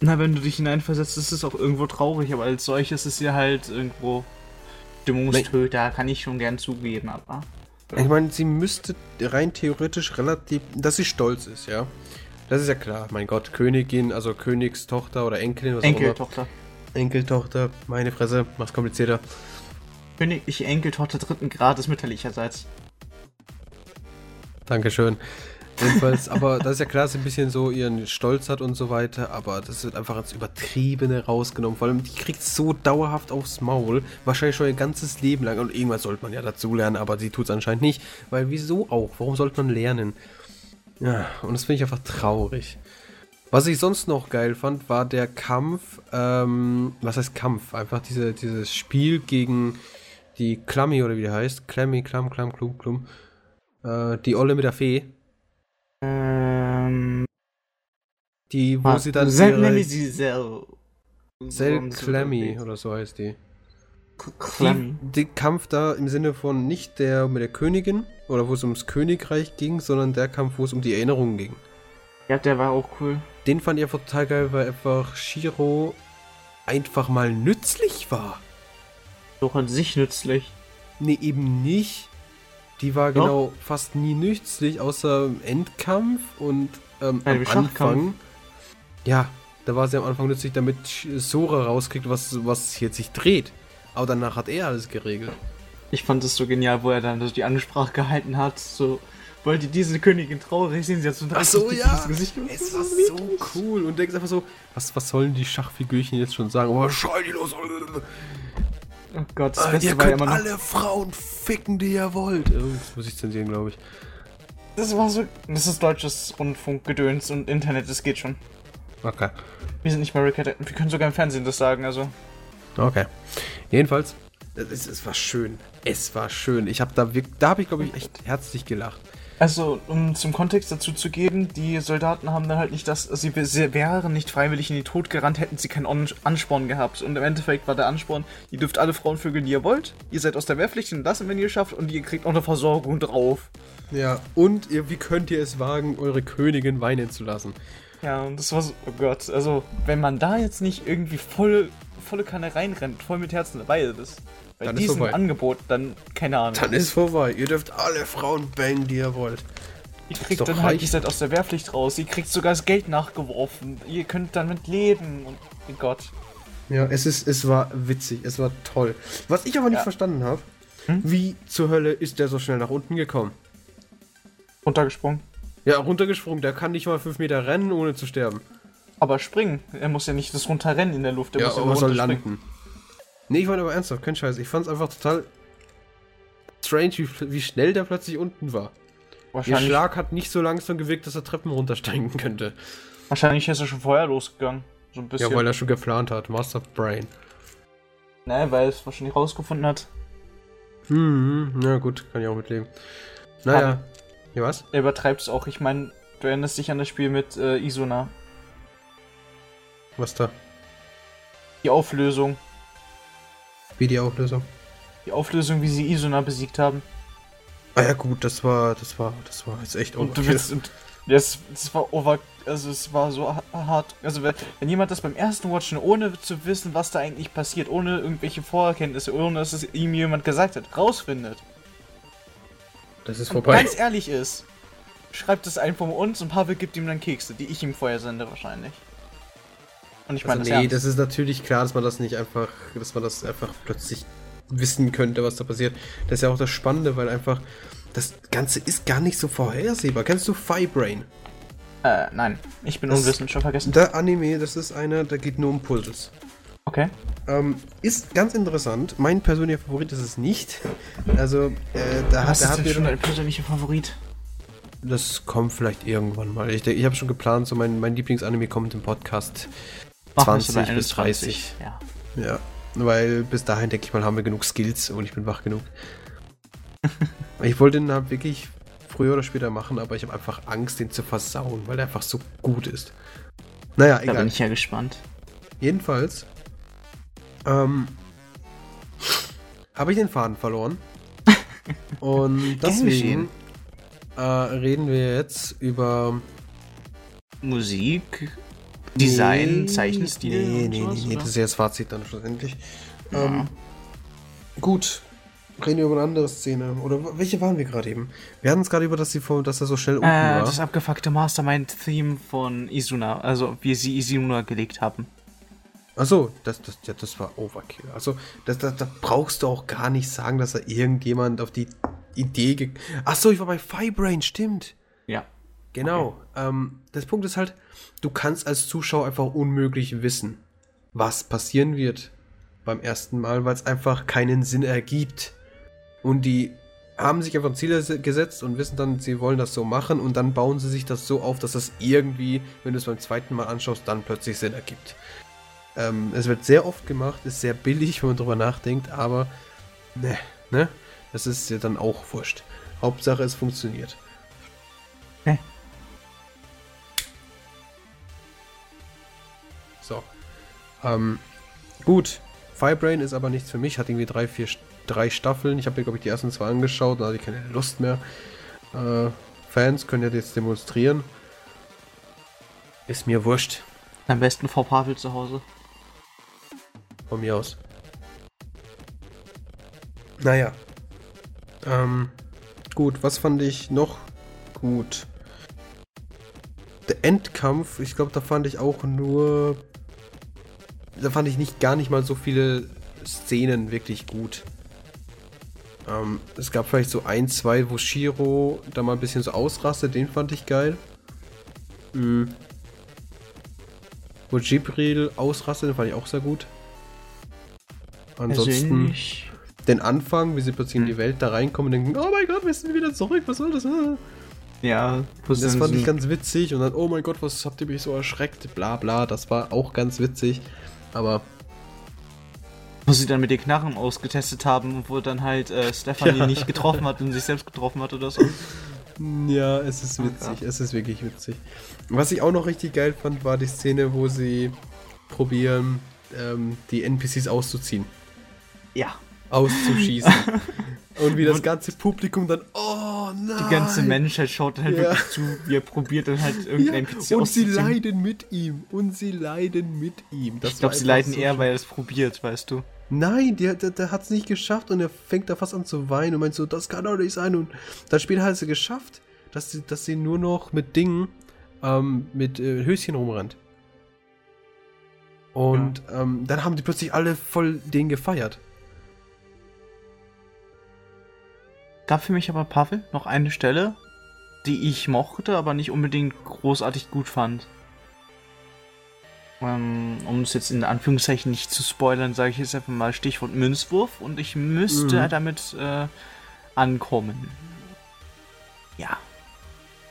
Na, wenn du dich hineinversetzt, ist es auch irgendwo traurig, aber als solches ist sie halt irgendwo Stimmungstöter, kann ich schon gern zugeben, aber. Ich meine, sie müsste rein theoretisch relativ, dass sie stolz ist, ja. Das ist ja klar. Mein Gott, Königin, also Königstochter oder Enkelin, was auch immer. Enkeltochter. Enkeltochter, meine Fresse, mach's komplizierter. Königliche Enkeltochter dritten Grades mütterlicherseits. Dankeschön. Jedenfalls, aber das ist ja klar, dass sie ein bisschen so ihren Stolz hat und so weiter, aber das wird einfach als Übertriebene rausgenommen. Vor allem, die kriegt so dauerhaft aufs Maul, wahrscheinlich schon ihr ganzes Leben lang. Und irgendwas sollte man ja dazu lernen, aber sie tut es anscheinend nicht. Weil wieso auch? Warum sollte man lernen? Ja, und das finde ich einfach traurig. Was ich sonst noch geil fand, war der Kampf, ähm, was heißt Kampf? Einfach diese, dieses Spiel gegen die Klammi oder wie der heißt. Klammi, Klamm, Klamm, Klum, Klum. Äh, die Olle mit der Fee. Ähm. Die, wo ah, sie dann Sel- ihre sie Sel. Sel Clammy oder so heißt die. Clammy. Die, der Kampf da im Sinne von nicht der mit der Königin oder wo es ums Königreich ging, sondern der Kampf, wo es um die Erinnerungen ging. Ja, der war auch cool. Den fand ich einfach total geil, weil einfach Shiro einfach mal nützlich war. Doch an sich nützlich. Nee, eben nicht. Die war Doch. genau fast nie nützlich, außer im Endkampf und ähm, Bei am. Anfang. Ja, da war sie am Anfang nützlich, damit Sora rauskriegt, was, was hier sich dreht. Aber danach hat er alles geregelt. Ich fand es so genial, wo er dann die Ansprache gehalten hat. So, wollt ihr diese Königin traurig sehen? Sie hat so ein Ach so, ja. Gesicht. Es war so cool. Und denkst einfach so, was, was sollen die Schachfigürchen jetzt schon sagen? Oh, schrei die los. Oh Gott, das Äh, Beste ihr war ja immer noch. alle Frauen ficken, die ihr wollt. Oh, das muss ich zensieren, glaube ich. Das war so. Das ist deutsches Rundfunkgedöns und Internet, das geht schon. Okay. Wir sind nicht mehr Rick Wir können sogar im Fernsehen das sagen, also. Okay. Jedenfalls, es, es war schön. Es war schön. Ich habe da wirklich, da habe ich, glaube ich, echt herzlich gelacht. Also, um zum Kontext dazu zu geben, die Soldaten haben dann halt nicht das, sie, sie wären nicht freiwillig in den Tod gerannt, hätten sie keinen Ansporn gehabt. Und im Endeffekt war der Ansporn, ihr dürft alle Frauen vögeln, die ihr wollt, ihr seid aus der Wehrpflicht entlassen, wenn ihr schafft, und ihr kriegt auch eine Versorgung drauf. Ja, und ihr, wie könnt ihr es wagen, eure Königin weinen zu lassen? Ja, und das war so, oh Gott, also, wenn man da jetzt nicht irgendwie voll, volle Kanne reinrennt, voll mit Herzen dabei ist, bei Dann diesem. Angebot, dann, keine Ahnung. Dann ist vorbei. Ihr dürft alle Frauen bangen, die ihr wollt. Ihr kriegt dann halt, ihr seid aus der Wehrpflicht raus, ihr kriegt sogar das Geld nachgeworfen, ihr könnt damit leben und, oh Gott. Ja, es ist, es war witzig, es war toll. Was ich aber nicht Ja. verstanden habe, Hm? wie zur Hölle ist der so schnell nach unten gekommen? Runtergesprungen. Ja, runtergesprungen, der kann nicht mal fünf Meter rennen, ohne zu sterben. Aber springen, er muss ja nicht das runterrennen in der Luft, er ja, muss ja aber soll landen. Nee, ich meine aber ernsthaft, kein Scheiß. Ich fand es einfach total strange, wie, wie schnell der plötzlich unten war. Der Schlag hat nicht so langsam gewirkt, dass er Treppen runtersteigen könnte. wahrscheinlich ist er schon vorher losgegangen. So ein bisschen. Ja, weil er schon geplant hat. Master Brain. ne, weil er es wahrscheinlich rausgefunden hat. Hm, na gut, kann ich auch mitleben. Naja. Ja, was? Er übertreibt es auch. Ich meine, du erinnerst dich an das Spiel mit äh, Isuna. Was da? Die Auflösung. Wie die Auflösung? Die Auflösung, wie sie Isuna besiegt haben. Ah ja gut, das war, das war, das war jetzt echt Und du overkill. willst. Und das, das war over. Also, es war so ha- hart. Also, wenn, wenn jemand das beim ersten Watchen, ohne zu wissen, was da eigentlich passiert, ohne irgendwelche Vorkenntnisse, ohne dass es ihm jemand gesagt hat, rausfindet. Das ist Und vorbei. ganz ehrlich ist, schreibt es einfach um uns und Pavel gibt ihm dann Kekse, die ich ihm vorher sende, wahrscheinlich. Und ich meine, Also, das nee, ernst. das ist natürlich klar, dass man das nicht einfach, dass man das einfach plötzlich wissen könnte, was da passiert. Das ist ja auch das Spannende, weil einfach das Ganze ist gar nicht so vorhersehbar. Kennst du Fibrain? Äh, nein. Ich bin Das- unwissend, schon vergessen. Der Anime, das ist einer, der geht nur um Puzzles. Okay. Ähm, ist ganz interessant. Mein persönlicher Favorit ist es nicht. Also, äh, da hat, Was ist hat denn schon dein persönlicher Favorit? Das kommt vielleicht irgendwann mal. Ich, ich habe schon geplant, so mein, mein Lieblingsanime kommt im Podcast Machen wir es 20 bei bis 30. 21. Ja. Ja, weil bis dahin denke ich mal, haben wir genug Skills und ich bin wach genug. ich wollte den halt wirklich früher oder später machen, aber ich habe einfach Angst, den zu versauen, weil der einfach so gut ist. Naja, Da egal. bin ich ja gespannt. Jedenfalls ähm, habe ich den Faden verloren. und deswegen äh, reden wir jetzt über Musik, Design, Nee, Zeichenstil. Nee, nee, nee, nee, das ist ja das Fazit dann schlussendlich. Ja. Ähm, gut, reden wir über eine andere Szene. Oder welche waren wir gerade eben? Wir hatten es gerade über, dass, vor, dass er so schnell unten Äh, war. das abgefuckte Mastermind-Theme von Isuna, also wie sie Isuna gelegt haben. Achso, das, das, ja, das war Overkill. Also, das, das, da brauchst du auch gar nicht sagen, dass da irgendjemand auf die Idee Achso, ich war bei Fibrain, stimmt. Genau. Ähm, das Punkt ist halt, du kannst als Zuschauer einfach unmöglich wissen, was passieren wird beim ersten Mal, weil es einfach keinen Sinn ergibt. Und die haben sich einfach ein Ziel ges- gesetzt und wissen dann, sie wollen das so machen und dann bauen sie sich das so auf, dass das irgendwie, wenn du es beim zweiten Mal anschaust, dann plötzlich Sinn ergibt. Ähm, es wird sehr oft gemacht, ist sehr billig, wenn man drüber nachdenkt, aber ne, ne, das ist ja dann auch wurscht. Hauptsache es funktioniert. So. Ähm, gut. Firebrain ist aber nichts für mich. Hat irgendwie drei, vier, drei Staffeln. Ich habe mir, glaube ich, die ersten zwei angeschaut. Da hatte ich keine Lust mehr. Äh, Fans können ja jetzt demonstrieren. Ist mir wurscht. Am besten vor Pavel zu Hause. Von mir aus. Naja. Ähm, gut, was fand ich noch gut? Der Endkampf, ich glaube, da fand ich auch nur. Da fand ich nicht gar nicht mal so viele Szenen wirklich gut. Ähm, es gab vielleicht so ein, zwei, wo Shiro da mal ein bisschen so ausrastet, den fand ich geil. Mhm. Wo Jibril ausrastet, den fand ich auch sehr gut. Ansonsten den Anfang, wie sie plötzlich in die Welt da reinkommen und denken, oh mein Gott, wir sind wieder zurück, was soll das? Ah. Ja, Das fand ich ganz witzig und dann, oh mein Gott, was habt ihr mich so erschreckt? Bla bla, das war auch ganz witzig. Aber Wo sie dann mit den Knarren ausgetestet haben, wo dann halt äh, Stefanie Ja. nicht getroffen hat und sich selbst getroffen hat oder so. ja, es ist witzig, es ist wirklich witzig. Was ich auch noch richtig geil fand, war die Szene, wo sie probieren, ähm, die NPCs auszuziehen, Ja. Auszuschießen. und wie das Und- ganze Publikum dann, oh nein! Die ganze Menschheit schaut dann halt Ja. wirklich zu, wie er probiert dann halt irgendein Ja, NPC und sie leiden mit ihm. Und sie leiden mit ihm. Das Ich glaube, sie leiden so eher, schön. weil er es probiert, weißt du. Nein, der, der, der hat es nicht geschafft und er fängt da fast an zu weinen und meint so, das kann doch nicht sein. Und das Spiel hat sie geschafft, dass sie, dass sie nur noch mit Dingen, ähm, mit äh, Höschen rumrennt. Und ähm, dann haben die plötzlich alle voll den gefeiert. Gab für mich aber Pavel noch eine Stelle, die ich mochte, aber nicht unbedingt großartig gut fand. Ähm, um es jetzt in Anführungszeichen nicht zu spoilern, sage ich jetzt einfach mal Stichwort Münzwurf und ich müsste Mhm. damit äh, ankommen. Ja.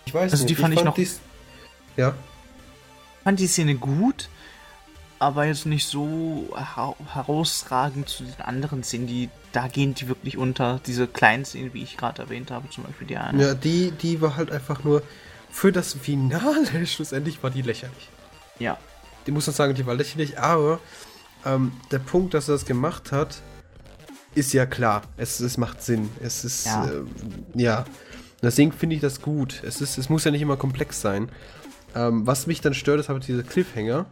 Ich weiß Also die fand ich noch- dies- ja. fand die Szene gut, aber jetzt nicht so hera herausragend zu den anderen Szenen, die da gehen die wirklich unter. Diese kleinen Szenen, wie ich gerade erwähnt habe, zum Beispiel die eine. Ja, die, die war halt einfach nur für das Finale schlussendlich war die lächerlich. Ja. Die muss man sagen, die war lächerlich, aber ähm, der Punkt, dass er das gemacht hat, ist ja klar. Es, es macht Sinn. Es ist, Ja. Ähm, ja. Deswegen finde ich das gut. Es, ist, es muss ja nicht immer komplex sein. Ähm, was mich dann stört, ist halt diese Cliffhanger.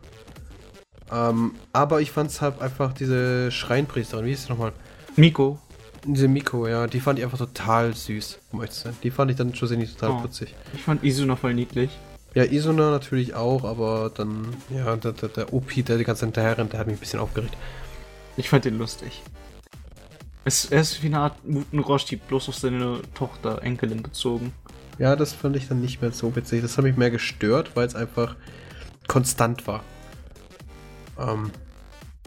Ähm, aber ich fand es halt einfach diese Schreinpriesterin, wie hieß sie nochmal? Miko. Diese Miko, ja, die fand ich einfach total süß, um ehrlich zu sein. Die fand ich dann schlussendlich total Oh. putzig. Ich fand Isuna voll niedlich. Ja, Isona natürlich auch, aber dann, ja, der, der, der OP, der die ganze Zeit hinterher rennt, der hat mich ein bisschen aufgeregt. Ich fand den lustig. Es, er ist wie eine Art Muten Roshi, bloß auf seine Tochter, Enkelin bezogen. Ja, das fand ich dann nicht mehr so witzig. Das hat mich mehr gestört, weil es einfach konstant war. Ähm,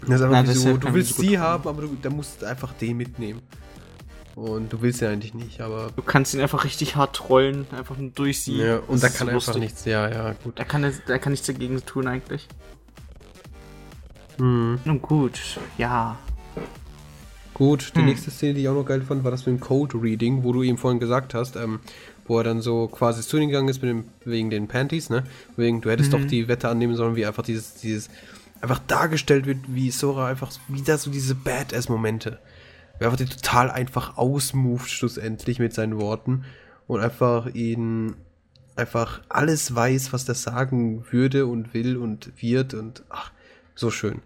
das ist einfach Na, so, ja du willst sie haben, aber du, da musst du einfach den mitnehmen. Und du willst sie eigentlich nicht, aber. Du kannst ihn einfach richtig hart trollen, einfach nur durch sie. Ja, und da kann so einfach nichts. Ja, ja, gut. Da kann, da kann nichts dagegen tun eigentlich. Hm. Nun gut, ja. Gut, die Hm. nächste Szene, die ich auch noch geil fand, war das mit dem Code Reading, wo du ihm vorhin gesagt hast, ähm, wo er dann so quasi zu ihnen gegangen ist mit dem, wegen den Panties, ne? Wegen, du hättest Mhm. doch die Wette annehmen sollen, wie einfach dieses, dieses, einfach dargestellt wird, wie Sora einfach wieder so diese Badass-Momente. Wie einfach die total einfach ausmoved schlussendlich mit seinen Worten und einfach ihn einfach alles weiß, was der sagen würde und will und wird und ach, so schön.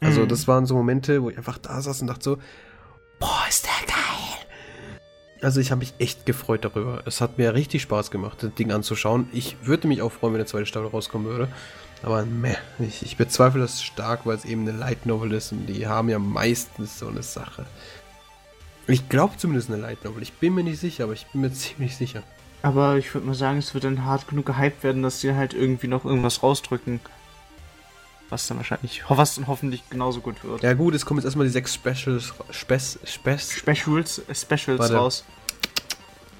Also Mhm. das waren so Momente, wo ich einfach da saß und dachte so, boah, ist der geil. Also ich habe mich echt gefreut darüber. Es hat mir richtig Spaß gemacht, das Ding anzuschauen. Ich würde mich auch freuen, wenn eine zweite Staffel rauskommen würde. Aber meh, ich, ich bezweifle das stark, weil es eben eine Light Novel ist und die haben ja meistens so eine Sache. Ich glaube zumindest eine Light Novel. Ich bin mir nicht sicher, aber ich bin mir ziemlich sicher. Aber ich würde mal sagen, es wird dann hart genug gehypt werden, dass sie halt irgendwie noch irgendwas rausdrücken. Was dann wahrscheinlich, was dann hoffentlich genauso gut wird. Ja gut, es kommen jetzt erstmal die sechs Specials, Spes, Spes, Specials, äh, Specials Warte. raus.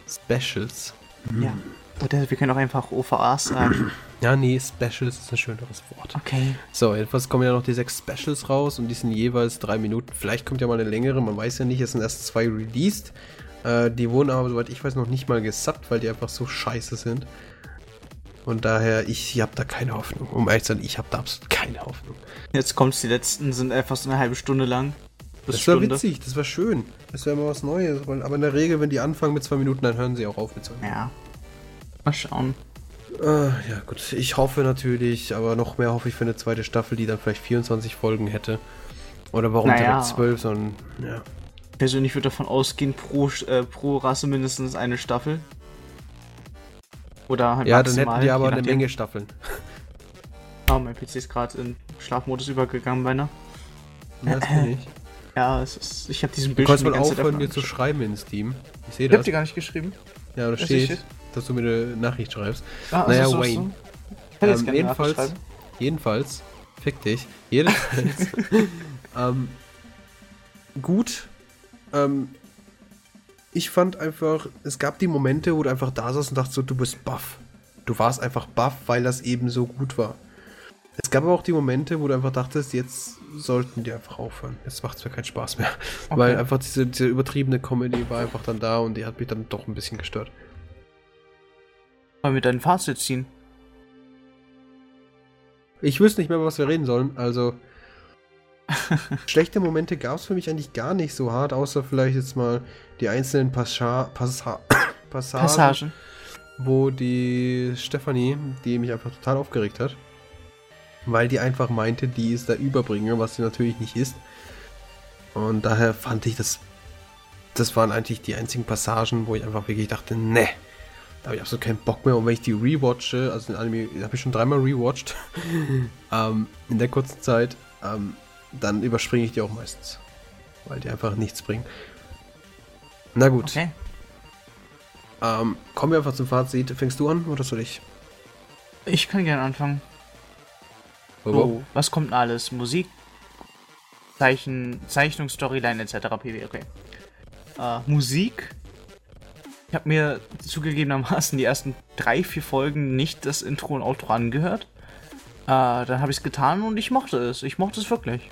Specials. Ja. Oder wir können auch einfach OVAs sagen. Ja, nee, Specials ist ein schöneres Wort. Okay. So, jedenfalls kommen ja noch die sechs Specials raus und die sind jeweils drei Minuten. Vielleicht kommt ja mal eine längere, man weiß ja nicht. Es sind erst zwei released. Äh, die wurden aber, soweit ich weiß, noch nicht mal gesubbt, weil die einfach so scheiße sind. Und daher, ich habe da keine Hoffnung. Um ehrlich zu sein, ich habe da absolut keine Hoffnung. Jetzt kommt's, die letzten sind einfach so eine halbe Stunde lang. Das wäre Stunde. witzig, das wäre schön. Das wäre mal was Neues. Aber in der Regel, wenn die anfangen mit zwei Minuten, dann hören sie auch auf mit zwei Minuten. Ja. Mal schauen. Äh, ja, gut. Ich hoffe natürlich, aber noch mehr hoffe ich für eine zweite Staffel, die dann vielleicht 24 Folgen hätte. Oder warum Naja. direkt 12, sondern, ja. Persönlich würde davon ausgehen, pro, äh, pro Rasse mindestens eine Staffel. Oder halt Ja, dann maximal, hätten die aber eine. Menge Staffeln. Oh, mein PC ist gerade in Schlafmodus übergegangen, beinahe. Ja, das bin ich. Ja, es ist, ich habe diesen Du Bildschirm kannst mal aufhören, mir zu schreiben in Steam. Ich sehe Ich hab das. dir gar nicht geschrieben. Ja, da Das steht. Dass du mir eine Nachricht schreibst. Ah, Naja, so, so, Wayne. so. Ähm, jedenfalls, jedenfalls, fick dich. Jedenfalls, ähm, gut. Ähm, ich fand einfach, es gab die Momente, wo du einfach da saßt und dachtest so, du bist baff. Du warst einfach baff, weil das eben so gut war. Es gab aber auch die Momente, wo du einfach dachtest, jetzt sollten die einfach aufhören. Jetzt macht es mir keinen Spaß mehr. Okay. Weil einfach diese, diese übertriebene Comedy war einfach dann da und die hat mich dann doch ein bisschen gestört. Wollen wir dein Fazit ziehen? Ich wüsste nicht mehr, über was wir reden sollen. Also, schlechte Momente gab es für mich eigentlich gar nicht so hart, außer vielleicht jetzt mal die einzelnen Passa Passa Passagen, Passagen. wo die Stefanie, die mich einfach total aufgeregt hat, weil die einfach meinte, die ist der Überbringer, was sie natürlich nicht ist. Und daher fand ich das, das waren eigentlich die einzigen Passagen, wo ich einfach wirklich dachte, ne, da habe ich absolut keinen Bock mehr. Und wenn ich die rewatche, also den Anime, habe ich schon dreimal rewatcht, ähm, in der kurzen Zeit, ähm, dann überspringe ich die auch meistens. Weil die einfach nichts bringen. Na gut, Okay. ähm, kommen wir einfach zum Fazit. Fängst du an oder soll ich? Ich kann gerne anfangen. Oh, So, was kommt denn alles? Musik, Zeichen, Zeichnung, Storyline etc. pp. Okay. Äh, Musik. Ich habe mir zugegebenermaßen die ersten drei, vier Folgen nicht das Intro und Outro angehört. Äh, dann habe ich es getan und ich mochte es. Ich mochte es wirklich.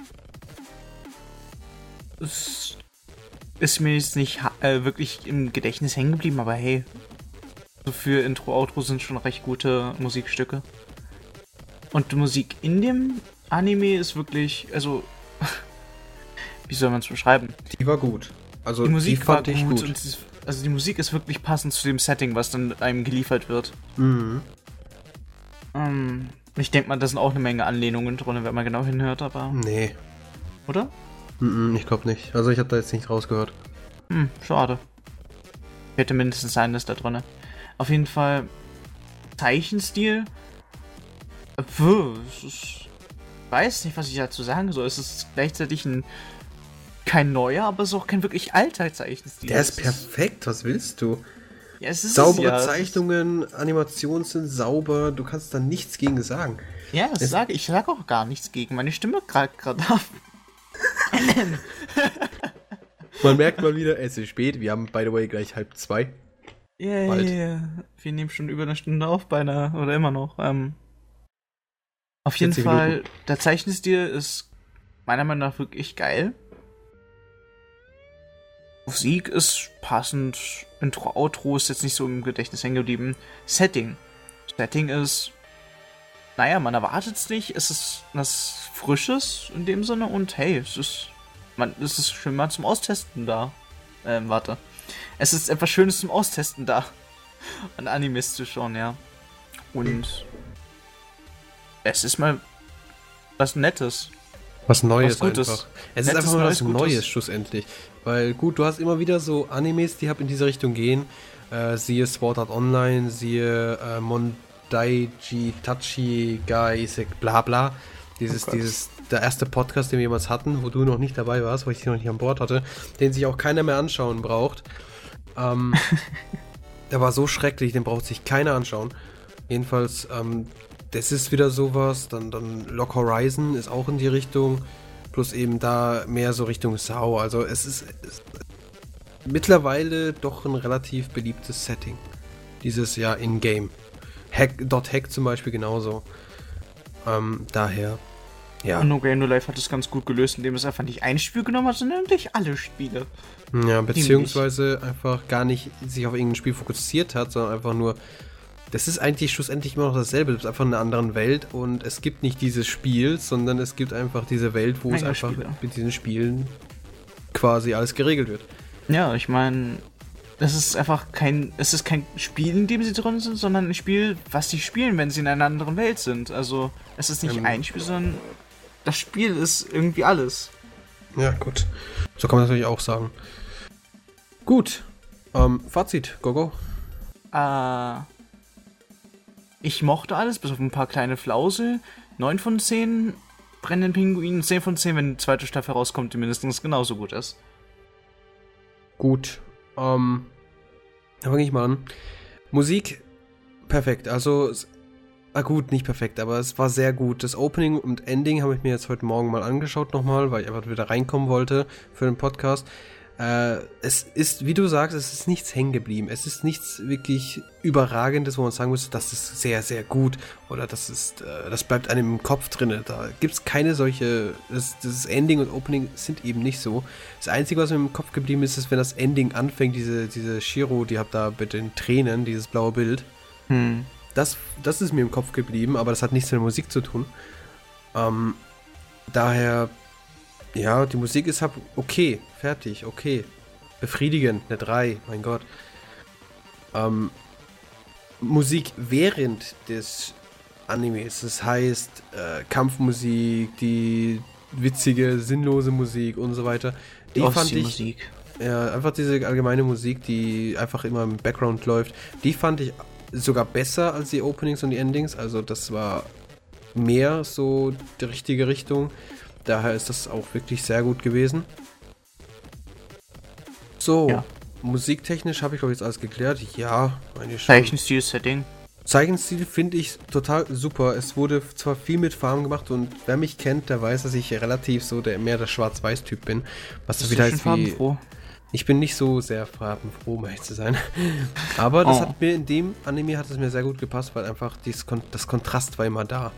Es ist mir jetzt nicht äh, wirklich im Gedächtnis hängen geblieben, aber hey. So für Intro, Outro sind schon recht gute Musikstücke. Und die Musik in dem Anime ist wirklich, also, wie soll man es beschreiben? Die war gut. Also Die Musik war fand gut, ich es ist, also die Musik ist wirklich passend zu dem Setting, was dann einem geliefert wird. Mhm. Ähm, ich denke mal, da sind auch eine Menge Anlehnungen drin, wenn man genau hinhört, aber, Nee, oder? Mhm, ich glaube nicht. Also ich habe da jetzt nicht rausgehört. Hm, schade. Hätte mindestens eines da drin. Auf jeden Fall Zeichenstil. es ist, weiß nicht, was ich dazu sagen soll. Es ist gleichzeitig ein kein neuer, aber es ist auch kein wirklich alter Zeichenstil. Der ist perfekt, was willst du? Ja, es ist Saubere es ja. Zeichnungen, Animationen sind sauber, du kannst da nichts gegen sagen. Ja, das Es- sage ich. Sage auch gar nichts gegen. Meine Stimme gerade gerade ab. Man merkt mal wieder, es ist spät, wir haben by the way gleich halb zwei. Yeah, Bald. yeah. Wir nehmen schon über eine Stunde auf, beinahe. Oder immer noch. Ähm, auf jeden 40 Fall, Minuten. der Zeichenstil ist meiner Meinung nach wirklich geil. Musik ist passend. Intro, Outro ist jetzt nicht so im Gedächtnis hängen geblieben. Setting. Setting ist. Naja, man erwartet es nicht. Es ist was Frisches in dem Sinne und hey, es ist. Man, es ist schön mal zum Austesten da. Ähm, warte. Es ist etwas Schönes zum Austesten da. An Animes zu schauen, ja. Und. Es ist mal was Nettes. Was Neues Was Gutes. einfach. Es ist Nettes, einfach mal was Neues, Neues Gutes. schlussendlich. Weil gut, du hast immer wieder so Animes, die halt in diese Richtung gehen. Äh, siehe Sword Art Online, siehe äh, Mondaiji Tachi Ga Isek bla bla. Dieses, Oh dieses, der erste Podcast, den wir jemals hatten, wo du noch nicht dabei warst, weil ich dich noch nicht an Bord hatte, den sich auch keiner mehr anschauen braucht. Ähm, der war so schrecklich, den braucht sich keiner anschauen. Jedenfalls, ähm, das ist wieder sowas. Dann, dann Lock Horizon ist auch in die Richtung. Plus eben da mehr so Richtung Sau. Also es ist, es, mittlerweile doch ein relativ beliebtes Setting. Dieses ja in-game. Hack, Dot Hack zum Beispiel genauso. Ähm, daher. Ja. Und No Game No Life hat es ganz gut gelöst, indem es einfach nicht ein Spiel genommen hat, sondern eigentlich alle Spiele. Ja, beziehungsweise einfach gar nicht sich auf irgendein Spiel fokussiert hat, sondern einfach nur. Das ist eigentlich schlussendlich immer noch dasselbe. Das ist einfach in einer anderen Welt und es gibt nicht dieses Spiel, sondern es gibt einfach diese Welt, wo es Menge einfach Spiele. mit diesen Spielen quasi alles geregelt wird. Ja, ich meine, es ist einfach kein, es ist kein Spiel, in dem sie drin sind, sondern ein Spiel, was sie spielen, wenn sie in einer anderen Welt sind. Also, es ist nicht Ähm. ein Spiel, sondern das Spiel ist irgendwie alles. Ja, gut. So kann man natürlich auch sagen. Gut. Ähm, Fazit, Gogo. Äh, ich mochte alles, bis auf ein paar kleine Flause. 9 von 10 brennenden Pinguinen, 10 von 10, wenn die zweite Staffel rauskommt, die mindestens genauso gut ist. Gut. Ähm, dann fange ich mal an. Musik, perfekt. Also, ah gut, nicht perfekt, aber es war sehr gut. Das Opening und Ending habe ich mir jetzt heute Morgen mal angeschaut nochmal, weil ich einfach wieder reinkommen wollte für den Podcast. Äh, es ist, wie du sagst, es ist nichts hängen geblieben. Es ist nichts wirklich Überragendes, wo man sagen muss, das ist sehr, sehr gut oder das ist, äh, das bleibt einem im Kopf drin. Da gibt es keine solche, das, das Ending und Opening sind eben nicht so. Das Einzige, was mir im Kopf geblieben ist, ist, wenn das Ending anfängt, diese, diese Shiro, die habt da mit den Tränen, dieses blaue Bild. Hm. Das, das ist mir im Kopf geblieben, aber das hat nichts mit der Musik zu tun. Ähm, daher, ja, die Musik ist halt okay, fertig, okay. Befriedigend, eine 3, mein Gott. Ähm, Musik während des Animes, das heißt äh, Kampfmusik, die witzige, sinnlose Musik und so weiter. Die fand ich, Musik. ja, einfach diese allgemeine Musik, die einfach immer im Background läuft, die fand ich sogar besser als die Openings und die Endings. Also das war mehr so die richtige Richtung. Daher ist das auch wirklich sehr gut gewesen. So, Ja. musiktechnisch habe ich glaube ich jetzt alles geklärt. Ja, meine schon. Zeichenstil, Setting. Zeichenstil finde ich total super. Es wurde zwar viel mit Farben gemacht und wer mich kennt, der weiß, dass ich relativ so der mehr der Schwarz-Weiß-Typ bin. Was Bist wieder heißt wie. farbenfroh? Ich bin nicht so sehr farbenfroh, um ehrlich zu sein. Aber das Oh. hat mir in dem Anime hat es mir sehr gut gepasst, weil einfach dies, Kon- das Kontrast war immer da.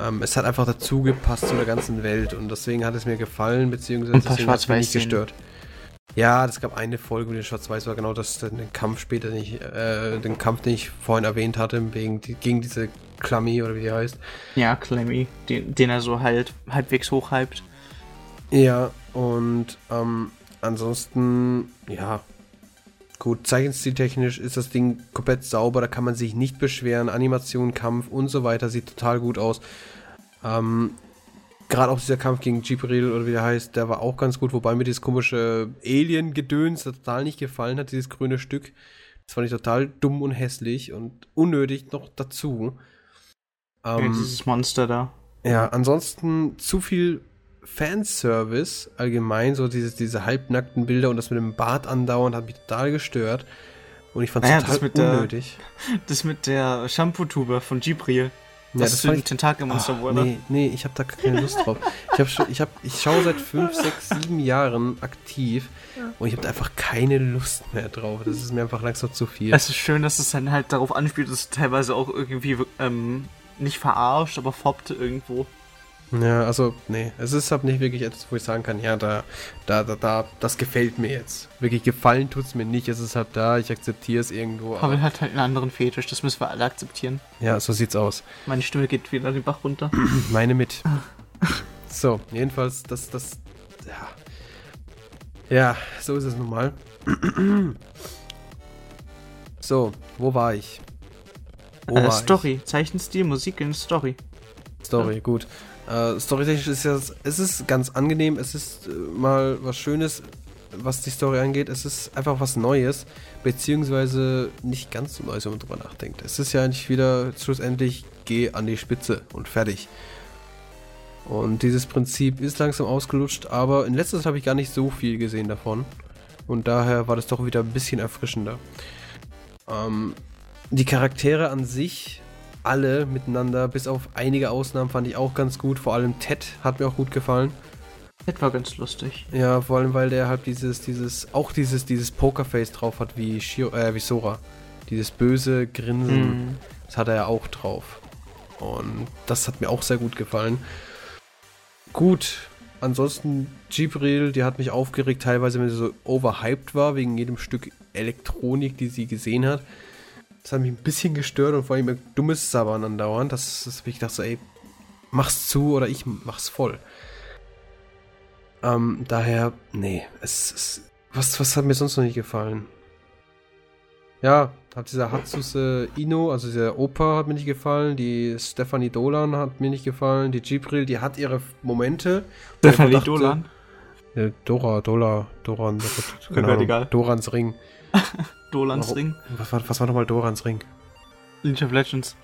Ähm, es hat einfach dazu gepasst zu der ganzen Welt und deswegen hat es mir gefallen, beziehungsweise deswegen hat es mich nicht gestört. Ja, es gab eine Folge, wo der Schwarz-Weiß war, genau das, den Kampf später nicht, äh, den Kampf, den ich vorhin erwähnt hatte, wegen, gegen diese Klammy oder wie die heißt. Ja, Clemmy, den, den er so halt halbwegs hochhypt. Ja, und ähm, ansonsten, ja, gut, zeichenstiltechnisch ist das Ding komplett sauber, da kann man sich nicht beschweren. Animation, Kampf und so weiter sieht total gut aus. Ähm, Gerade auch dieser Kampf gegen Jibril oder wie der heißt, der war auch ganz gut, wobei mir dieses komische Alien-Gedöns total nicht gefallen hat, dieses grüne Stück. Das fand ich total dumm und hässlich und unnötig noch dazu. Ja, Ähm, dieses Monster da. ja, ansonsten zu viel Fanservice allgemein, so diese, diese halbnackten Bilder und das mit dem Bart andauernd hat mich total gestört. Und ich fand es Naja, total das mit der- unnötig. Das mit der Shampoo-Tube von Gibril. Ja, das das den ich- Tentakelmonster Ach, wurde. nee, nee, ich habe da keine Lust drauf. Ich, hab schon, ich, hab, ich schaue seit 5, 6, 7 Jahren aktiv und ich habe da einfach keine Lust mehr drauf. Das ist mir einfach langsam zu viel. Es ist schön, dass es dann halt darauf anspielt, dass es teilweise auch irgendwie ähm, nicht verarscht, aber foppt irgendwo. Ja, also, nee, es ist halt nicht wirklich etwas, wo ich sagen kann, ja, da, da, da, da, das gefällt mir jetzt. Wirklich gefallen tut's mir nicht, es ist halt da, ich akzeptiere es irgendwo. Aber, Pavel hat halt einen anderen Fetisch, das müssen wir alle akzeptieren. ja, so sieht's aus. Meine Stimme geht wieder den Bach runter. Meine mit. So, jedenfalls, das, das, ja. Ja, so ist es nun mal. So, wo war ich? Wo Äh, war Story, Zeichenstil, Musik in Story. Ich? Story, gut. Äh, Storytechnisch ist ja, es ist ganz angenehm, es ist äh, mal was Schönes, was die Story angeht. Es ist einfach was Neues, beziehungsweise nicht ganz so Neues, wenn man drüber nachdenkt. Es ist ja eigentlich wieder schlussendlich, geh an die Spitze und fertig. Und dieses Prinzip ist langsam ausgelutscht, aber in letzter Zeit habe ich gar nicht so viel gesehen davon. Und daher war das doch wieder ein bisschen erfrischender. Ähm, die Charaktere an sich, alle miteinander, bis auf einige Ausnahmen, fand ich auch ganz gut. Vor allem Ted hat mir auch gut gefallen. Das war ganz lustig. Ja, vor allem, weil der halt dieses, dieses, auch dieses, dieses Pokerface drauf hat wie, Shiro, äh, wie Sora. Dieses böse Grinsen, Mhm. das hat er ja auch drauf. Und das hat mir auch sehr gut gefallen. Gut, ansonsten Gibril, die hat mich aufgeregt, teilweise, wenn sie so overhyped war, wegen jedem Stück Elektronik, die sie gesehen hat. Das hat mich ein bisschen gestört und vor allem ein dummes Sabbern andauernd. Das ist, wie ich dachte, so, ey, mach's zu oder ich mach's voll. Ähm, daher, nee, es ist. Was, was hat mir sonst noch nicht gefallen? Ja, hat dieser Hatsuse Ino, also dieser Opa hat mir nicht gefallen, die Stephanie Dolan hat mir nicht gefallen, die Gibril, die hat ihre Momente. Stephanie dachte- Dolan. Äh, Dora, Dola, Doran, Ahnung, egal. Dorans Ring. Dolans Warum- Ring. Was war, was war nochmal Dorans Ring? League of Legends.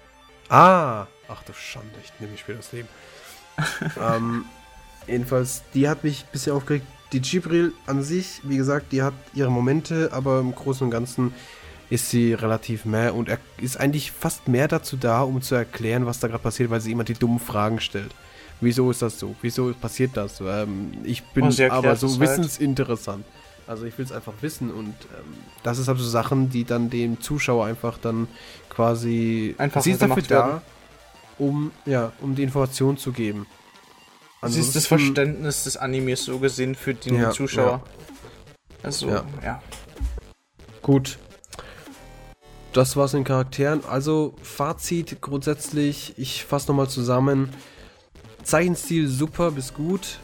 Ah! Ach du Schande, ich nehme mir später das Leben. ähm, jedenfalls, die hat mich ein bisschen aufgeregt. Die Gibril an sich, wie gesagt, die hat ihre Momente, aber im Großen und Ganzen ist sie relativ mehr und er ist eigentlich fast mehr dazu da, um zu erklären, was da gerade passiert, weil sie immer die dummen Fragen stellt. Wieso ist das so? Wieso passiert das? Ähm, ich bin Oh, sie aber so es halt. wissensinteressant. Also ich will es einfach wissen und ähm, das ist halt so Sachen, die dann dem Zuschauer einfach dann quasi Einfacher sie ist dafür da, werden. um ja, um die Information zu geben. Das ist das Ansonsten- Verständnis des Animes so gesehen für den Ja, Zuschauer. Also, Ja. ja. Gut. Das war's in den Charakteren. Also, Fazit grundsätzlich, ich fasse nochmal zusammen. Zeichenstil super bis gut.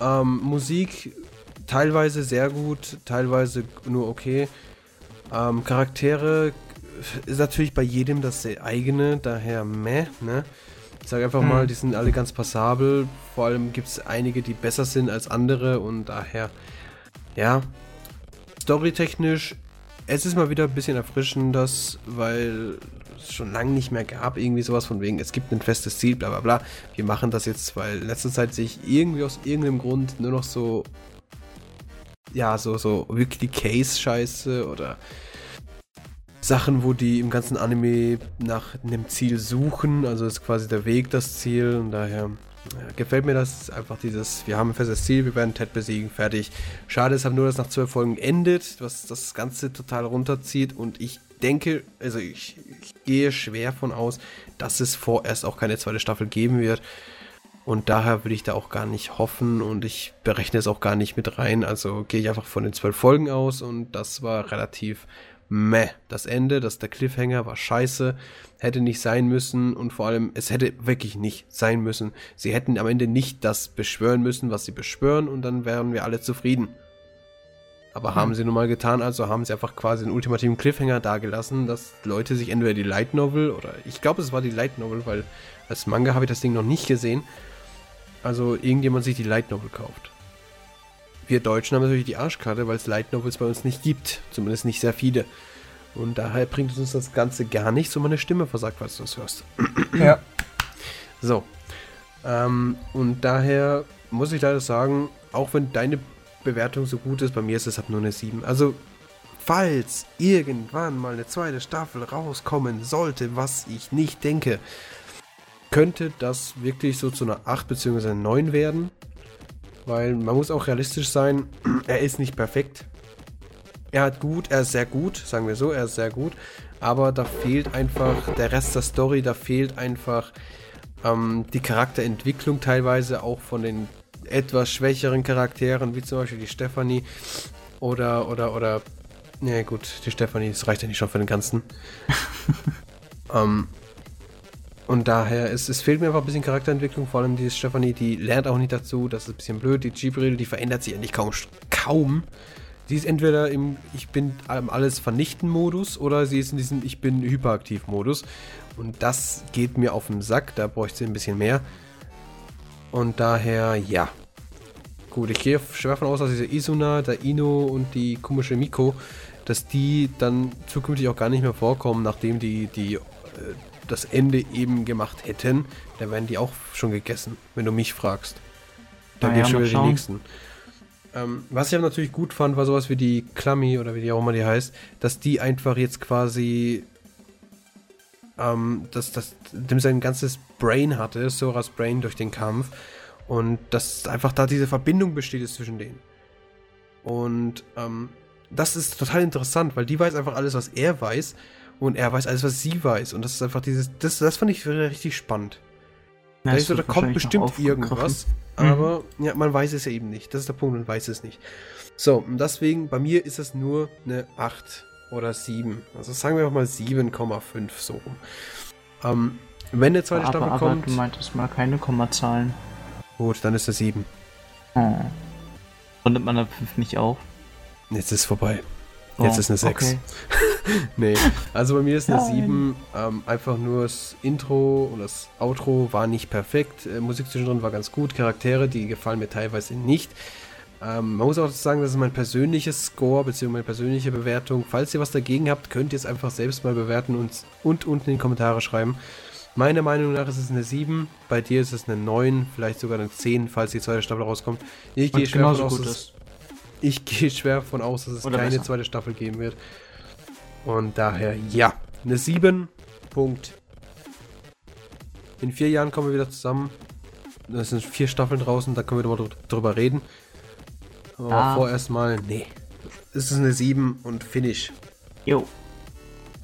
Ähm, Musik teilweise sehr gut, teilweise nur okay. Ähm, Charaktere ist natürlich bei jedem das eigene, daher meh, ne? Ich sage einfach Mhm. mal, die sind alle ganz passabel. Vor allem gibt es einige, die besser sind als andere und daher, ja, storytechnisch, es ist mal wieder ein bisschen erfrischend, das, weil schon lange nicht mehr gab, irgendwie sowas von wegen, es gibt ein festes Ziel, bla bla bla. Wir machen das jetzt, weil in letzter Zeit sehe ich irgendwie aus irgendeinem Grund nur noch so, ja, so, so wirklich Case-Scheiße oder Sachen, wo die im ganzen Anime nach einem Ziel suchen, also ist quasi der Weg das Ziel und daher gefällt mir das einfach dieses, wir haben ein festes Ziel, wir werden Ted besiegen, fertig. Schade ist halt nur, dass nach zwölf Folgen endet, was das Ganze total runterzieht und ich denke, also ich, ich gehe schwer von aus, dass es vorerst auch keine zweite Staffel geben wird. Und daher würde ich da auch gar nicht hoffen und ich berechne es auch gar nicht mit rein. Also gehe ich einfach von den zwölf Folgen aus und das war relativ meh. Das Ende, das der Cliffhanger war scheiße, hätte nicht sein müssen und vor allem, es hätte wirklich nicht sein müssen. Sie hätten am Ende nicht das beschwören müssen, was sie beschwören und dann wären wir alle zufrieden. Aber haben sie nun mal getan, also haben sie einfach quasi einen ultimativen Cliffhanger dagelassen, dass Leute sich entweder die Light Novel oder ich glaube, es war die Light Novel, weil als Manga habe ich das Ding noch nicht gesehen. Also irgendjemand sich die Light Novel kauft. Wir Deutschen haben natürlich die Arschkarte, weil es Light Novels bei uns nicht gibt. Zumindest nicht sehr viele. Und daher bringt uns das Ganze gar nichts und meine Stimme versagt, falls du das hörst. Ja. So. Ähm, und daher muss ich leider sagen, auch wenn deine Bewertung so gut ist, bei mir ist es ab nur eine 7. Also, falls irgendwann mal eine zweite Staffel rauskommen sollte, was ich nicht denke, könnte das wirklich so zu einer 8 bzw. 9 werden. Weil man muss auch realistisch sein, er ist nicht perfekt. Er hat gut, er ist sehr gut, sagen wir so, er ist sehr gut. Aber da fehlt einfach der Rest der Story, da fehlt einfach ähm, die Charakterentwicklung teilweise auch von den etwas schwächeren Charakteren, wie zum Beispiel die Stephanie oder, oder, oder, ne gut, die Stephanie, das reicht ja nicht schon für den ganzen. ähm, und daher, es, es fehlt mir einfach ein bisschen Charakterentwicklung, vor allem die Stephanie, die lernt auch nicht dazu, das ist ein bisschen blöd, die Gibril, die verändert sich eigentlich kaum, kaum. Sie ist entweder im Ich bin alles vernichten Modus oder sie ist in diesem Ich bin hyperaktiv Modus. Und das geht mir auf den Sack, da bräuchte sie ein bisschen mehr. Und daher, ja. Gut, ich gehe schwer davon aus, dass diese Isuna, der Ino und die komische Miko, dass die dann zukünftig auch gar nicht mehr vorkommen, nachdem die, die äh, das Ende eben gemacht hätten. Da werden die auch schon gegessen, wenn du mich fragst. Dann naja, schon wieder die nächsten. Ähm, was ich aber natürlich gut fand, war sowas wie die Klammy oder wie die auch immer die heißt, dass die einfach jetzt quasi ähm, dass, dass dem sein ganzes Brain hatte, Soras Brain durch den Kampf. Und dass einfach da diese Verbindung besteht zwischen denen. Und ähm, das ist total interessant, weil die weiß einfach alles, was er weiß. Und er weiß alles, was sie weiß. Und das ist einfach dieses. Das, das fand ich richtig spannend. Ja, da, so, da kommt bestimmt irgendwas. Mhm. Aber ja, man weiß es ja eben nicht. Das ist der Punkt, man weiß es nicht. So, und deswegen, bei mir ist es nur eine 8 oder 7. Also sagen wir mal 7,5 so rum. Ähm, wenn eine zweite aber, Staffel aber kommt. Du meintest mal keine Kommazahlen. Gut, dann ist es 7. Oh. Rundet man da 5 nicht auf? Jetzt ist es vorbei. Jetzt oh, ist eine 6. Okay. nee, also bei mir ist eine Nein. 7. Ähm, einfach nur das Intro und das Outro war nicht perfekt. Äh, Musik zwischendrin war ganz gut. Charaktere, die gefallen mir teilweise nicht. Ähm, man muss auch sagen, das ist mein persönliches Score bzw. meine persönliche Bewertung. Falls ihr was dagegen habt, könnt ihr es einfach selbst mal bewerten und, und unten in die Kommentare schreiben. Meiner Meinung nach ist es eine 7, bei dir ist es eine 9, vielleicht sogar eine 10, falls die zweite Staffel rauskommt. Ich gehe schwer davon aus, dass, ich gehe schwer davon aus, dass es Oder keine besser. zweite Staffel geben wird. Und daher, ja, eine 7. Punkt. In vier Jahren kommen wir wieder zusammen. Es sind vier Staffeln draußen, da können wir mal drüber reden. Aber ah. vorerst mal, nee. Es ist eine 7 und Finish. Jo.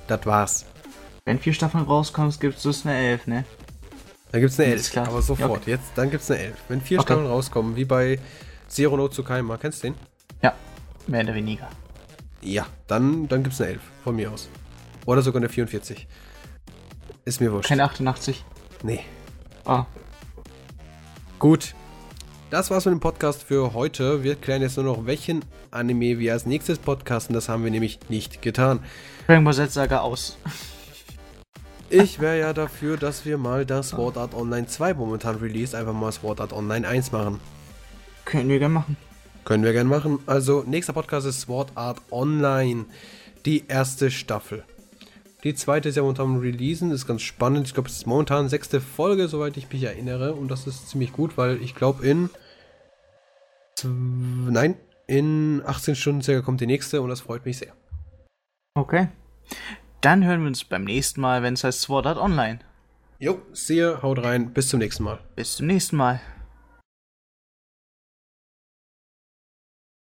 Das war's. Wenn vier Staffeln rauskommen, gibt es eine 11, ne? Dann gibt's eine 11, aber sofort. Okay. Jetzt, dann gibt's eine 11. Wenn vier okay. Staffeln rauskommen, wie bei Zero No Tsukaima, kennst du den? Ja, mehr oder weniger. Ja, dann, dann gibt's eine 11, von mir aus. Oder sogar eine 44. Ist mir wurscht. Keine 88? Nee. Ah. Gut, das war's mit dem Podcast für heute. Wir klären jetzt nur noch, welchen Anime wir als nächstes podcasten. Das haben wir nämlich nicht getan. Dragon Ball Z Saga aus. Ich wäre ja dafür, dass wir mal das Sword Art Online 2 momentan release, einfach mal Sword Art Online 1 machen. Können wir gerne machen. Können wir gerne machen. Also, nächster Podcast ist Sword Art Online. Die erste Staffel. Die zweite ist ja momentan releasen, ist ganz spannend. Ich glaube, es ist momentan sechste Folge, soweit ich mich erinnere. Und das ist ziemlich gut, weil ich glaube, in. Nein, in 18 Stunden circa kommt die nächste und das freut mich sehr. Okay. Dann hören wir uns beim nächsten Mal, wenn es heißt Sword Art Online. Jo, sehe, haut rein, bis zum nächsten Mal. Bis zum nächsten Mal.